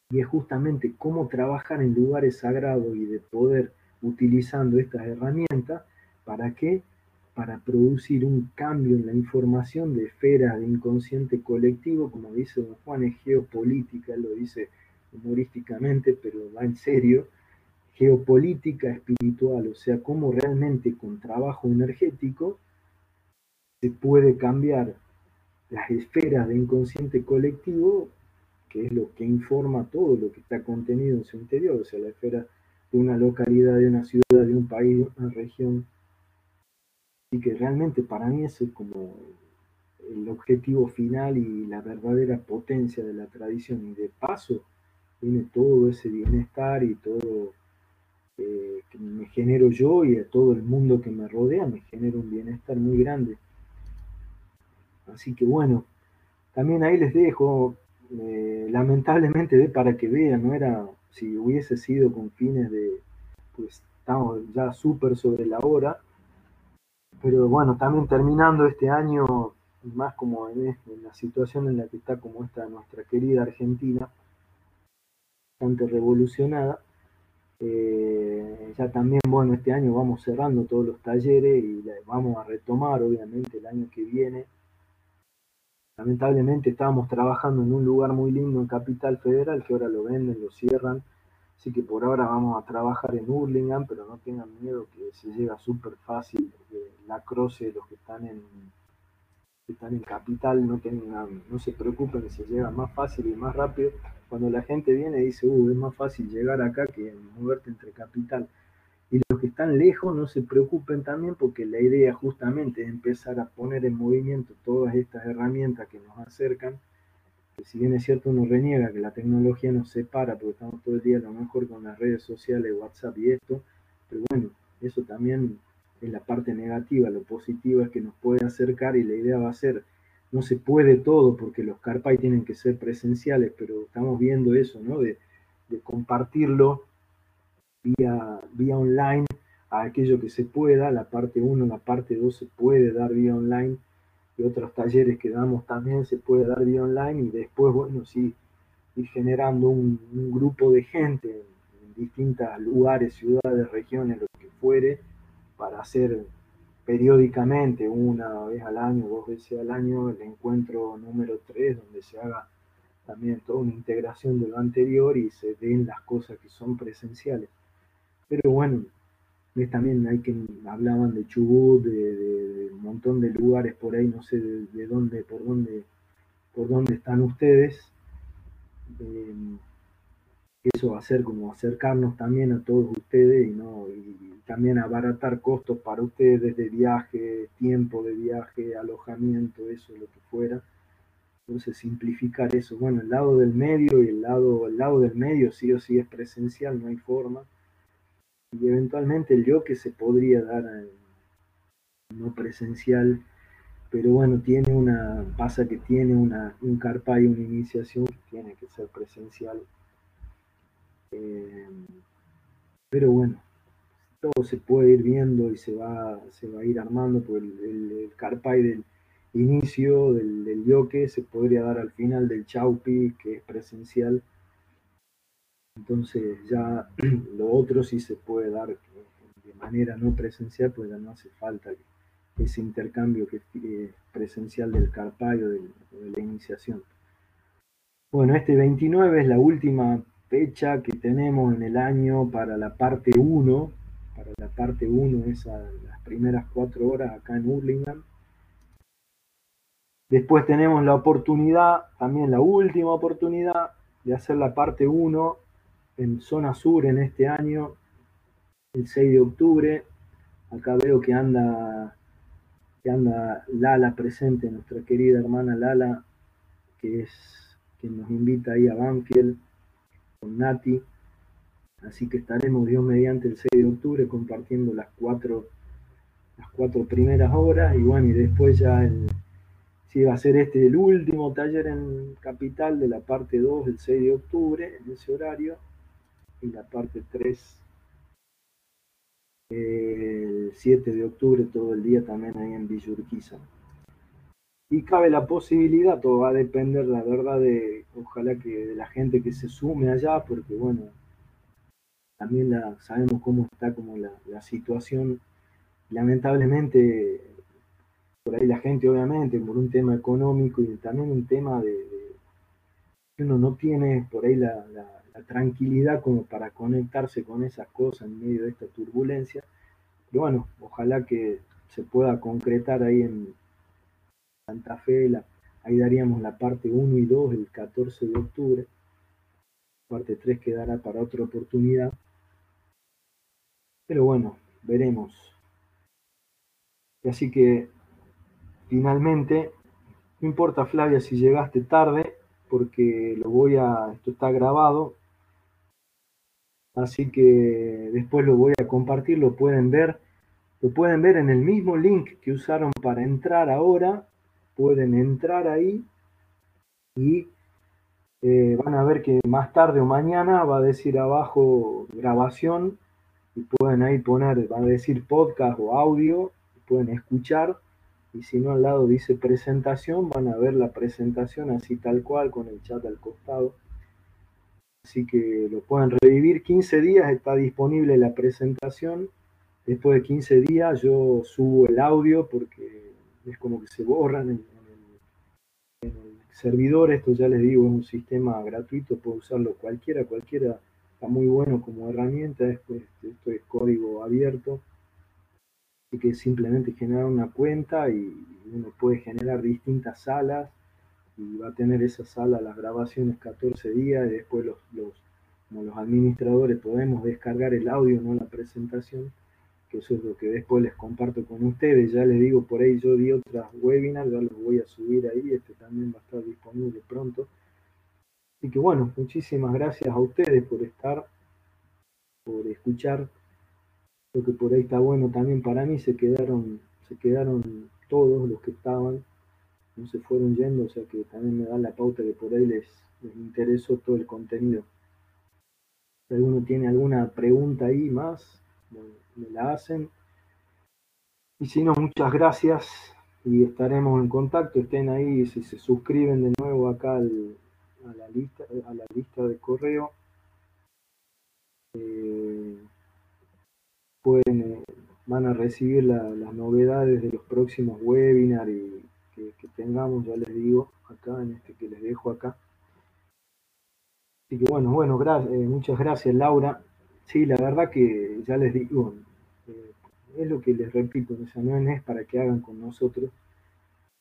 y es justamente cómo trabajar en lugares sagrados y de poder utilizando estas herramientas, ¿para qué? Para producir un cambio en la información de esferas de inconsciente colectivo, como dice don Juan, es geopolítica, lo dice humorísticamente, pero va en serio, geopolítica espiritual, o sea, cómo realmente con trabajo energético se puede cambiar las esferas de inconsciente colectivo que es lo que informa todo lo que está contenido en su interior, o sea, la esfera de una localidad, de una ciudad, de un país, de una región. Así que realmente para mí es como el objetivo final y la verdadera potencia de la tradición. Y de paso viene todo ese bienestar y todo eh, que me genero yo y a todo el mundo que me rodea, me genera un bienestar muy grande. Así que bueno, también ahí les dejo eh, lamentablemente para que vean, no era, si hubiese sido con fines de, pues estamos ya súper sobre la hora, pero bueno, también terminando este año, más como en, la situación en la que está como está nuestra querida Argentina, bastante revolucionada, eh, ya también, bueno, este año vamos cerrando todos los talleres y vamos a retomar, obviamente, el año que viene Lamentablemente estábamos trabajando en un lugar muy lindo en Capital Federal, que ahora lo venden, lo cierran. Así que por ahora vamos a trabajar en Hurlingham, pero no tengan miedo que se llega súper fácil. La croce, los que están en, están en Capital, no, tengan, no se preocupen que se llega más fácil y más rápido. Cuando la gente viene y dice, uh, es más fácil llegar acá que moverte entre Capital. Los que están lejos no se preocupen también porque la idea justamente es empezar a poner en movimiento todas estas herramientas que nos acercan, que si bien es cierto uno reniega que la tecnología nos separa porque estamos todo el día a lo mejor con las redes sociales, WhatsApp y esto, pero bueno, eso también es la parte negativa, lo positivo es que nos puede acercar y la idea va a ser, no se puede todo porque los carpay tienen que ser presenciales, pero estamos viendo eso, ¿no? De, de compartirlo vía, vía online a aquello que se pueda, la parte 1, la parte 2 se puede dar vía online y otros talleres que damos también se puede dar vía online y después, bueno, sí, ir generando un, grupo de gente en, distintos lugares, ciudades, regiones, lo que fuere, para hacer periódicamente, una vez al año, dos veces al año, el encuentro número 3, donde se haga también toda una integración de lo anterior y se den las cosas que son presenciales. Pero bueno, también hay que hablaban de Chubut, de, un montón de lugares por ahí, no sé de, dónde, por dónde, por dónde están ustedes. Em, eso va a ser como acercarnos también a todos ustedes y, ¿no? y también abaratar costos para ustedes de viaje, tiempo de viaje, alojamiento, eso, lo que fuera. Entonces simplificar eso. Bueno, el lado del medio y el lado, el lado del medio sí o sí es presencial, no hay forma y eventualmente el yo que se podría dar no presencial, pero bueno, tiene una, pasa que tiene una, un carpa y una iniciación que tiene que ser presencial. Eh, pero bueno, todo se puede ir viendo y se va, se va a ir armando, por el, el, y del inicio del, del yoke se podría dar al final del chaupi, que es presencial entonces ya lo otro sí se puede dar de manera no presencial, pues ya no hace falta ese intercambio que es eh, presencial del carpayo, de, de la iniciación. Bueno, este 29 es la última fecha que tenemos en el año para la parte 1, para la parte 1, esas las primeras cuatro horas acá en Hurlingham. Después tenemos la oportunidad, también la última oportunidad, de hacer la parte 1 en zona sur en este año, el 6 de octubre. Acá veo que anda, que anda Lala presente, nuestra querida hermana Lala, que es quien nos invita ahí a Banfield con Nati. Así que estaremos Dios mediante el 6 de octubre compartiendo las cuatro, las cuatro primeras horas y bueno, y después ya el, si va a ser este el último taller en Capital de la parte 2 el 6 de octubre, en ese horario, y la parte 3 el 7 de octubre todo el día también ahí en Villurquiza. Y cabe la posibilidad, todo va a depender, la verdad, de ojalá que de la gente que se sume allá, porque bueno, también la, sabemos cómo está como la, situación. Lamentablemente, por ahí la gente, obviamente, por un tema económico y también un tema de, que uno no tiene por ahí la, tranquilidad como para conectarse con esas cosas en medio de esta turbulencia. Pero bueno, ojalá que se pueda concretar ahí en Santa Fe, ahí daríamos la parte 1 y 2 el 14 de octubre. Parte 3 quedará para otra oportunidad. Pero bueno, veremos. Así que finalmente, no importa Flavia si llegaste tarde, porque lo voy a, esto está grabado, así que después lo voy a compartir, lo pueden ver, lo pueden ver en el mismo link que usaron para entrar ahora, pueden entrar ahí y eh, van a ver que más tarde o mañana va a decir abajo grabación y pueden ahí poner, va a decir podcast o audio, pueden escuchar. Y si no al lado dice presentación, van a ver la presentación así tal cual con el chat al costado. Así que lo pueden revivir 15 días, está disponible la presentación. Después de 15 días yo subo el audio porque es como que se borran en, el, servidor. Esto ya les digo, es un sistema gratuito, puede usarlo cualquiera, cualquiera está muy bueno como herramienta. Después esto es código abierto Así que simplemente generar una cuenta y uno puede generar distintas salas y va a tener esa sala las grabaciones 14 días y después los, los, como los administradores podemos descargar el audio, no la presentación, que eso es lo que después les comparto con ustedes. Ya les digo, por ahí yo di otras webinars, ya los voy a subir ahí, este también va a estar disponible pronto. Así que bueno, muchísimas gracias a ustedes por estar, por escuchar lo que por ahí está bueno también para mí, se quedaron, se quedaron todos los que estaban, no se fueron yendo, o sea que también me da la pauta que por ahí les, interesó todo el contenido. Si alguno tiene alguna pregunta ahí más, me la hacen. Y si no, muchas gracias y estaremos en contacto. Estén ahí, si se suscriben de nuevo acá a, la lista, a la lista de correo. Eh, pueden, eh, van a recibir las novedades de los próximos webinars que, tengamos, ya les digo, acá en este que les dejo acá. Así que bueno, bueno, eh, muchas gracias Laura. Sí, la verdad que ya les digo, eh, es lo que les repito, o no es para que hagan con nosotros,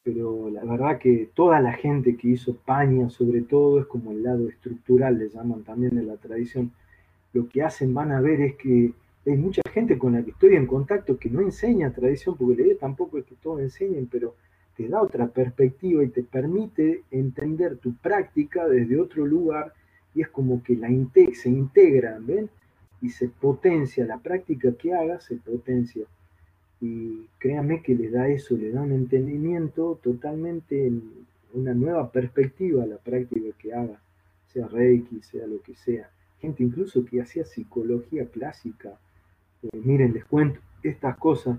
pero la verdad que toda la gente que hizo España, sobre todo, es como el lado estructural, le llaman también de la tradición, lo que hacen, van a ver es que hay mucha gente con la que estoy en contacto que no enseña tradición, porque la idea tampoco es que todos enseñen, pero te da otra perspectiva y te permite entender tu práctica desde otro lugar y es como que la se integra, ¿ven? Y se potencia, la práctica que hagas se potencia. Y créanme que le da eso, le da un entendimiento totalmente, una nueva perspectiva a la práctica que haga, sea Reiki, sea lo que sea. Gente incluso que hacía psicología clásica, eh, miren, les cuento estas cosas.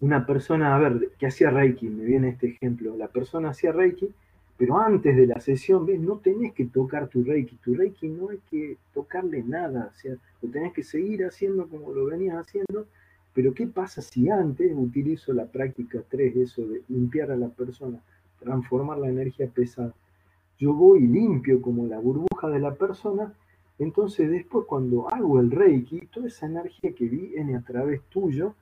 Una persona, a ver, que hacía Reiki, me viene este ejemplo, la persona hacía Reiki, pero antes de la sesión, ¿ves? No tenés que tocar tu Reiki, tu Reiki no hay que tocarle nada, o sea, lo tenés que seguir haciendo como lo venías haciendo, pero ¿qué pasa si antes utilizo la práctica 3, eso de limpiar a la persona, transformar la energía pesada? Yo voy limpio como la burbuja de la persona entonces después cuando hago el Reiki, toda esa energía que viene a través tuyo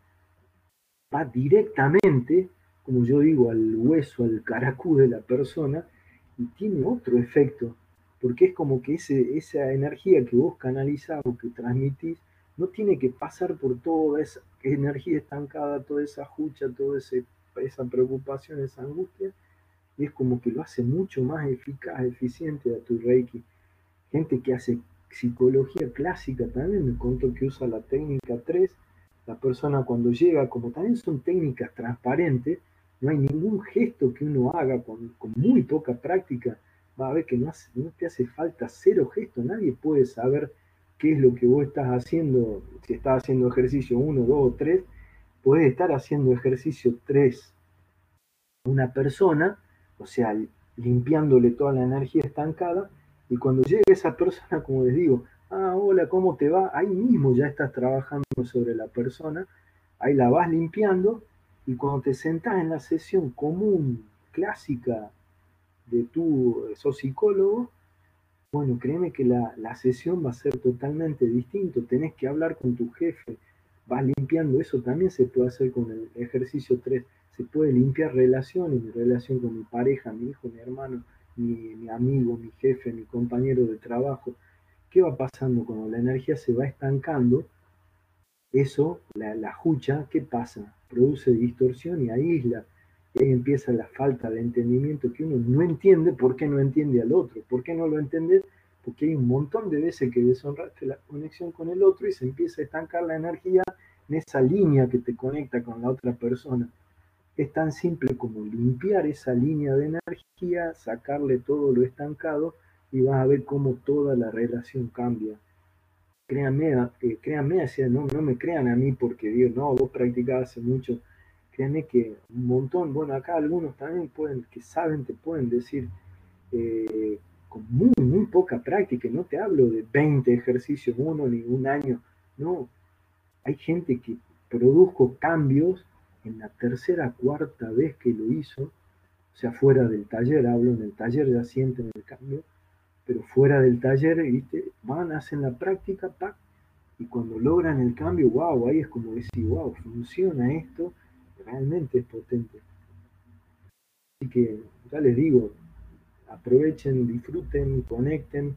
va directamente, como yo digo, al hueso, al caracú de la persona y tiene otro efecto, porque es como que ese, esa energía que vos canalizás o que transmitís no tiene que pasar por toda esa energía estancada, toda esa jucha, toda esa preocupación, esa angustia, y es como que lo hace mucho más eficaz, eficiente a tu Reiki. Gente que hace psicología clásica también me contó que usa la técnica 3 la persona cuando llega, como también son técnicas transparentes, no hay ningún gesto que uno haga con, muy poca práctica, va a ver que no, no te hace falta cero gesto, nadie puede saber qué es lo que vos estás haciendo, si estás haciendo ejercicio 1, 2 o 3, puedes estar haciendo ejercicio 3 una persona, o sea, limpiándole toda la energía estancada, y cuando llegue esa persona, como les digo, ah, hola, ¿cómo te va? Ahí mismo ya estás trabajando sobre la persona, ahí la vas limpiando, y cuando te sentás en la sesión común, clásica, de tu, sos psicólogo, bueno, créeme que la, la, sesión va a ser totalmente distinto. Tenés que hablar con tu jefe, vas limpiando. Eso también se puede hacer con el ejercicio 3 se puede limpiar relaciones, mi relación con mi pareja, mi hijo, mi hermano, mi, amigo, mi jefe, mi compañero de trabajo. ¿Qué va pasando cuando la energía se va estancando? Eso, la, jucha, ¿qué pasa? Produce distorsión y aísla. Y ahí empieza la falta de entendimiento que uno no entiende por qué no entiende al otro. ¿Por qué no lo entiende? Porque hay un montón de veces que deshonraste la conexión con el otro y se empieza a estancar la energía en esa línea que te conecta con la otra persona. Es tan simple como limpiar esa línea de energía, sacarle todo lo estancado y vas a ver cómo toda la relación cambia. Créanme, eh, créanme, no, no me crean a mí porque digo, no, vos practicás hace mucho. Créanme que un montón, bueno, acá algunos también pueden, que saben, te pueden decir, eh, con muy, muy poca práctica, no te hablo de 20 ejercicios, uno ni un año, no. Hay gente que produjo cambios en la tercera, cuarta vez que lo hizo, o sea, fuera del taller, hablo en el taller, ya sienten el cambio, pero fuera del taller, ¿viste? van, hacen la práctica, ¡pac! y cuando logran el cambio, wow, ahí es como decir, wow, funciona esto, realmente es potente. Así que ya les digo, aprovechen, disfruten, conecten,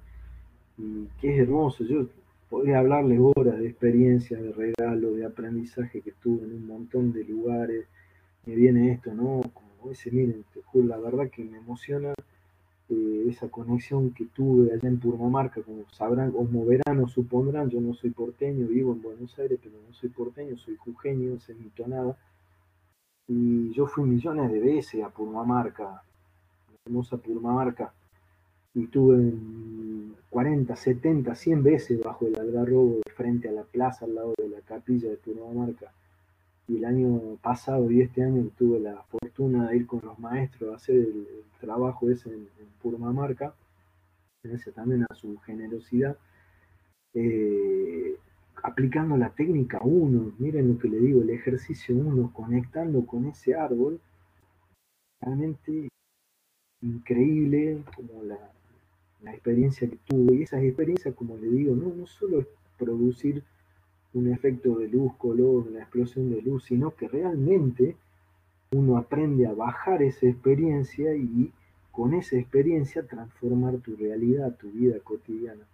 y es hermoso. Yo podría hablarles horas de experiencia, de regalo, de aprendizaje que tuve en un montón de lugares. Me viene esto, ¿no? Como ese, miren, la verdad que me emociona eh, esa conexión que tuve allá en Purmamarca, como sabrán, como verán o supondrán, yo no soy porteño, vivo en Buenos Aires, pero no soy porteño, soy jujeño, es mi tonada. Y yo fui millones de veces a Purmamarca, la hermosa Purmamarca y tuve 40, 70, 100 veces bajo el algarrobo frente a la plaza al lado de la capilla de Purmamarca. Y el año pasado y este año tuve la fortuna de ir con los maestros a hacer el, trabajo ese en, Purmamarca, gracias también a su generosidad, eh, aplicando la técnica 1, miren lo que le digo, el ejercicio 1, conectando con ese árbol, realmente increíble como la, la experiencia que tuve. Y esas experiencias, como le digo, no, no solo es producir un efecto de luz, color, una explosión de luz, sino que realmente uno aprende a bajar esa experiencia y con esa experiencia transformar tu realidad, tu vida cotidiana.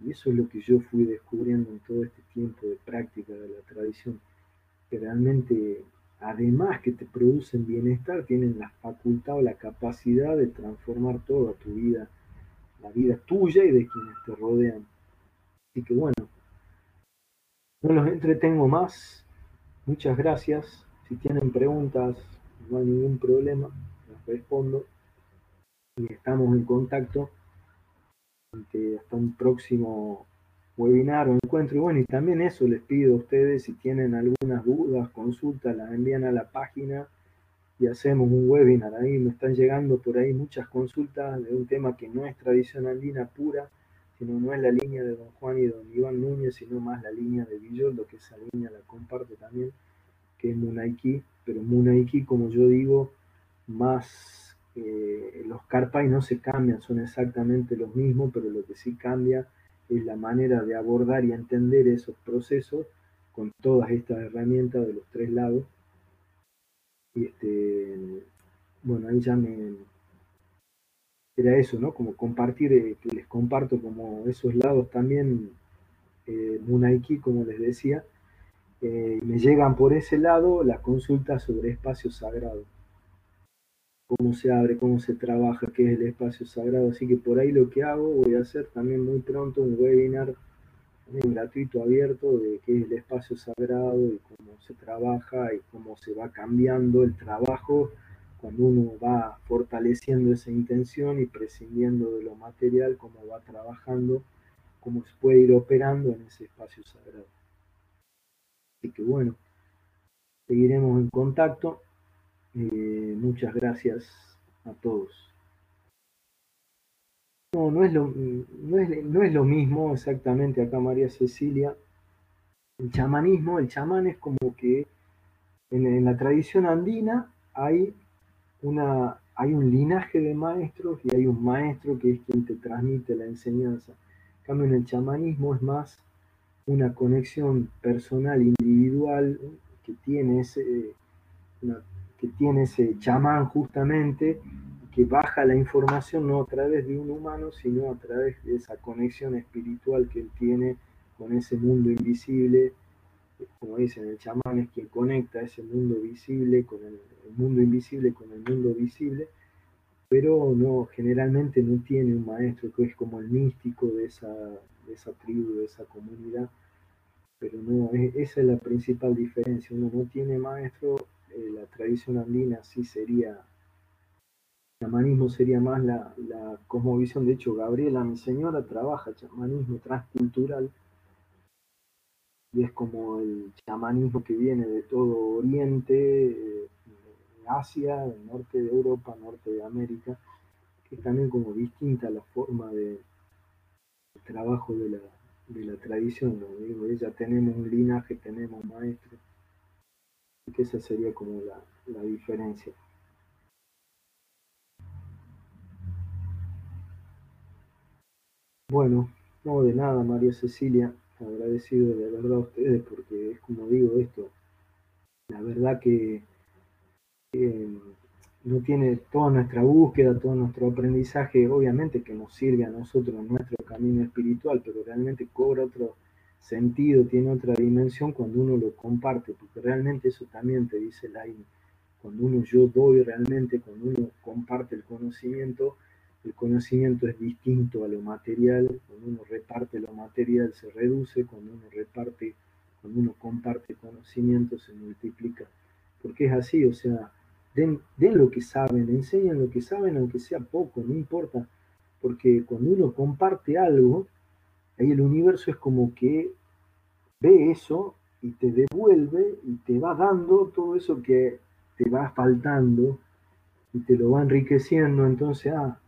Y eso es lo que yo fui descubriendo en todo este tiempo de práctica de la tradición, que realmente, además que te producen bienestar, tienen la facultad o la capacidad de transformar toda tu vida la vida tuya y de quienes te rodean. Así que bueno, no los entretengo más. Muchas gracias. Si tienen preguntas, no hay ningún problema, las respondo. Y estamos en contacto hasta un próximo webinar o encuentro. Y bueno, y también eso les pido a ustedes, si tienen algunas dudas, consultas, las envían a la página y hacemos un webinar. Ahí me están llegando por ahí muchas consultas de un tema que no es tradición andina pura, sino no es la línea de don Juan y don Iván Núñez, sino más la línea de Villoldo, que esa línea la comparte también, que es Munaiki, pero Munaiki, como yo digo, más eh, los Carpay no se cambian, son exactamente los mismos, pero lo que sí cambia es la manera de abordar y entender esos procesos con todas estas herramientas de los tres lados. Y este, bueno, ahí ya me... Era eso, ¿no? Como compartir, eh, que les comparto como esos lados también, eh, Munaiki, como les decía, eh, me llegan por ese lado las consultas sobre espacio sagrado. Cómo se abre, cómo se trabaja, qué es el espacio sagrado. Así que por ahí lo que hago, voy a hacer también muy pronto un webinar gratuito, abierto, de qué es el espacio sagrado y cómo se trabaja y cómo se va cambiando el trabajo cuando uno va fortaleciendo esa intención y prescindiendo de lo material, cómo va trabajando, cómo se puede ir operando en ese espacio sagrado. Así que bueno, seguiremos en contacto. Eh, muchas gracias a todos. No, no es, lo, no, es, no es lo mismo exactamente acá María Cecilia. El chamanismo, el chamán es como que en, la tradición andina hay, una, hay un linaje de maestros y hay un maestro que es quien te transmite la enseñanza. En cambio, en el chamanismo es más una conexión personal, individual, que tiene que tiene ese chamán justamente que baja la información no a través de un humano, sino a través de esa conexión espiritual que él tiene con ese mundo invisible. Como dicen, el chamán es quien conecta ese mundo visible con el, mundo invisible con el mundo visible, pero no, generalmente no tiene un maestro que es como el místico de esa, de esa tribu, de esa comunidad. Pero no, esa es la principal diferencia. Uno no tiene maestro, eh, la tradición andina sí sería chamanismo sería más la, cosmovisión. De hecho, Gabriela, mi señora, trabaja chamanismo transcultural y es como el chamanismo que viene de todo Oriente, eh, Asia, el norte de Europa, norte de América, que es también como distinta la forma de, trabajo de la, tradición. Digo, ella tenemos un linaje, tenemos maestros, y que esa sería como la diferencia. Bueno, no de nada, María Cecilia, agradecido de verdad a ustedes porque es como digo esto, la verdad que no tiene toda nuestra búsqueda, todo nuestro aprendizaje, obviamente que nos sirve a nosotros en nuestro camino espiritual, pero realmente cobra otro sentido, tiene otra dimensión cuando uno lo comparte, porque realmente eso también te dice la cuando uno yo doy realmente, cuando uno comparte el conocimiento, el conocimiento es distinto a lo material, cuando uno reparte lo material se reduce, cuando uno reparte, cuando uno comparte conocimiento se multiplica. Porque es así, o sea, den, lo que saben, enseñan lo que saben, aunque sea poco, no importa. Porque cuando uno comparte algo, ahí el universo es como que ve eso y te devuelve y te va dando todo eso que te va faltando y te lo va enriqueciendo. Entonces, ah,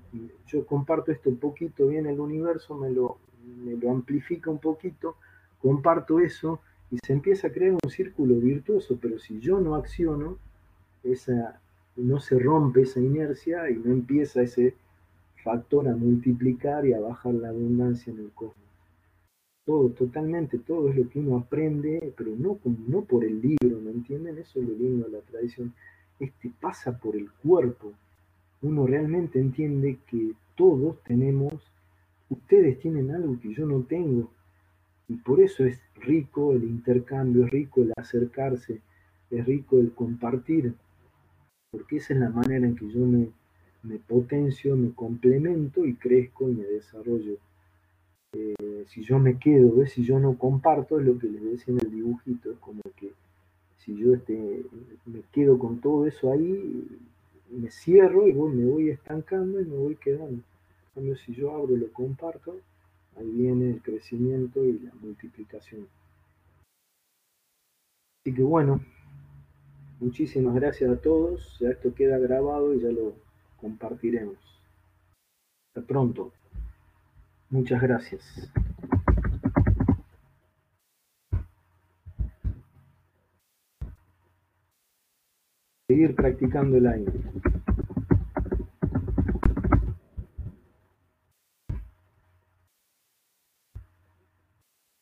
yo comparto esto un poquito, bien el universo me lo, me lo amplifica un poquito, comparto eso y se empieza a crear un círculo virtuoso, pero si yo no acciono, esa, no se rompe esa inercia y no empieza ese factor a multiplicar y a bajar la abundancia en el cosmos. Todo, totalmente, todo es lo que uno aprende, pero no, no por el libro, ¿me entienden? Eso es lo lindo de la tradición. Este pasa por el cuerpo, uno realmente entiende que todos tenemos, ustedes tienen algo que yo no tengo. Y por eso es rico el intercambio, es rico el acercarse, es rico el compartir, porque esa es la manera en que yo me, me potencio, me complemento y crezco y me desarrollo. Eh, si yo me quedo, si yo no comparto, es lo que les decía en el dibujito, es como que si yo este, me quedo con todo eso ahí, me cierro y me voy estancando y me voy quedando. Cambio, si yo abro y lo comparto, ahí viene el crecimiento y la multiplicación. Así que bueno, muchísimas gracias a todos. Ya esto queda grabado y ya lo compartiremos. Hasta pronto. Muchas gracias. Seguir practicando el aire.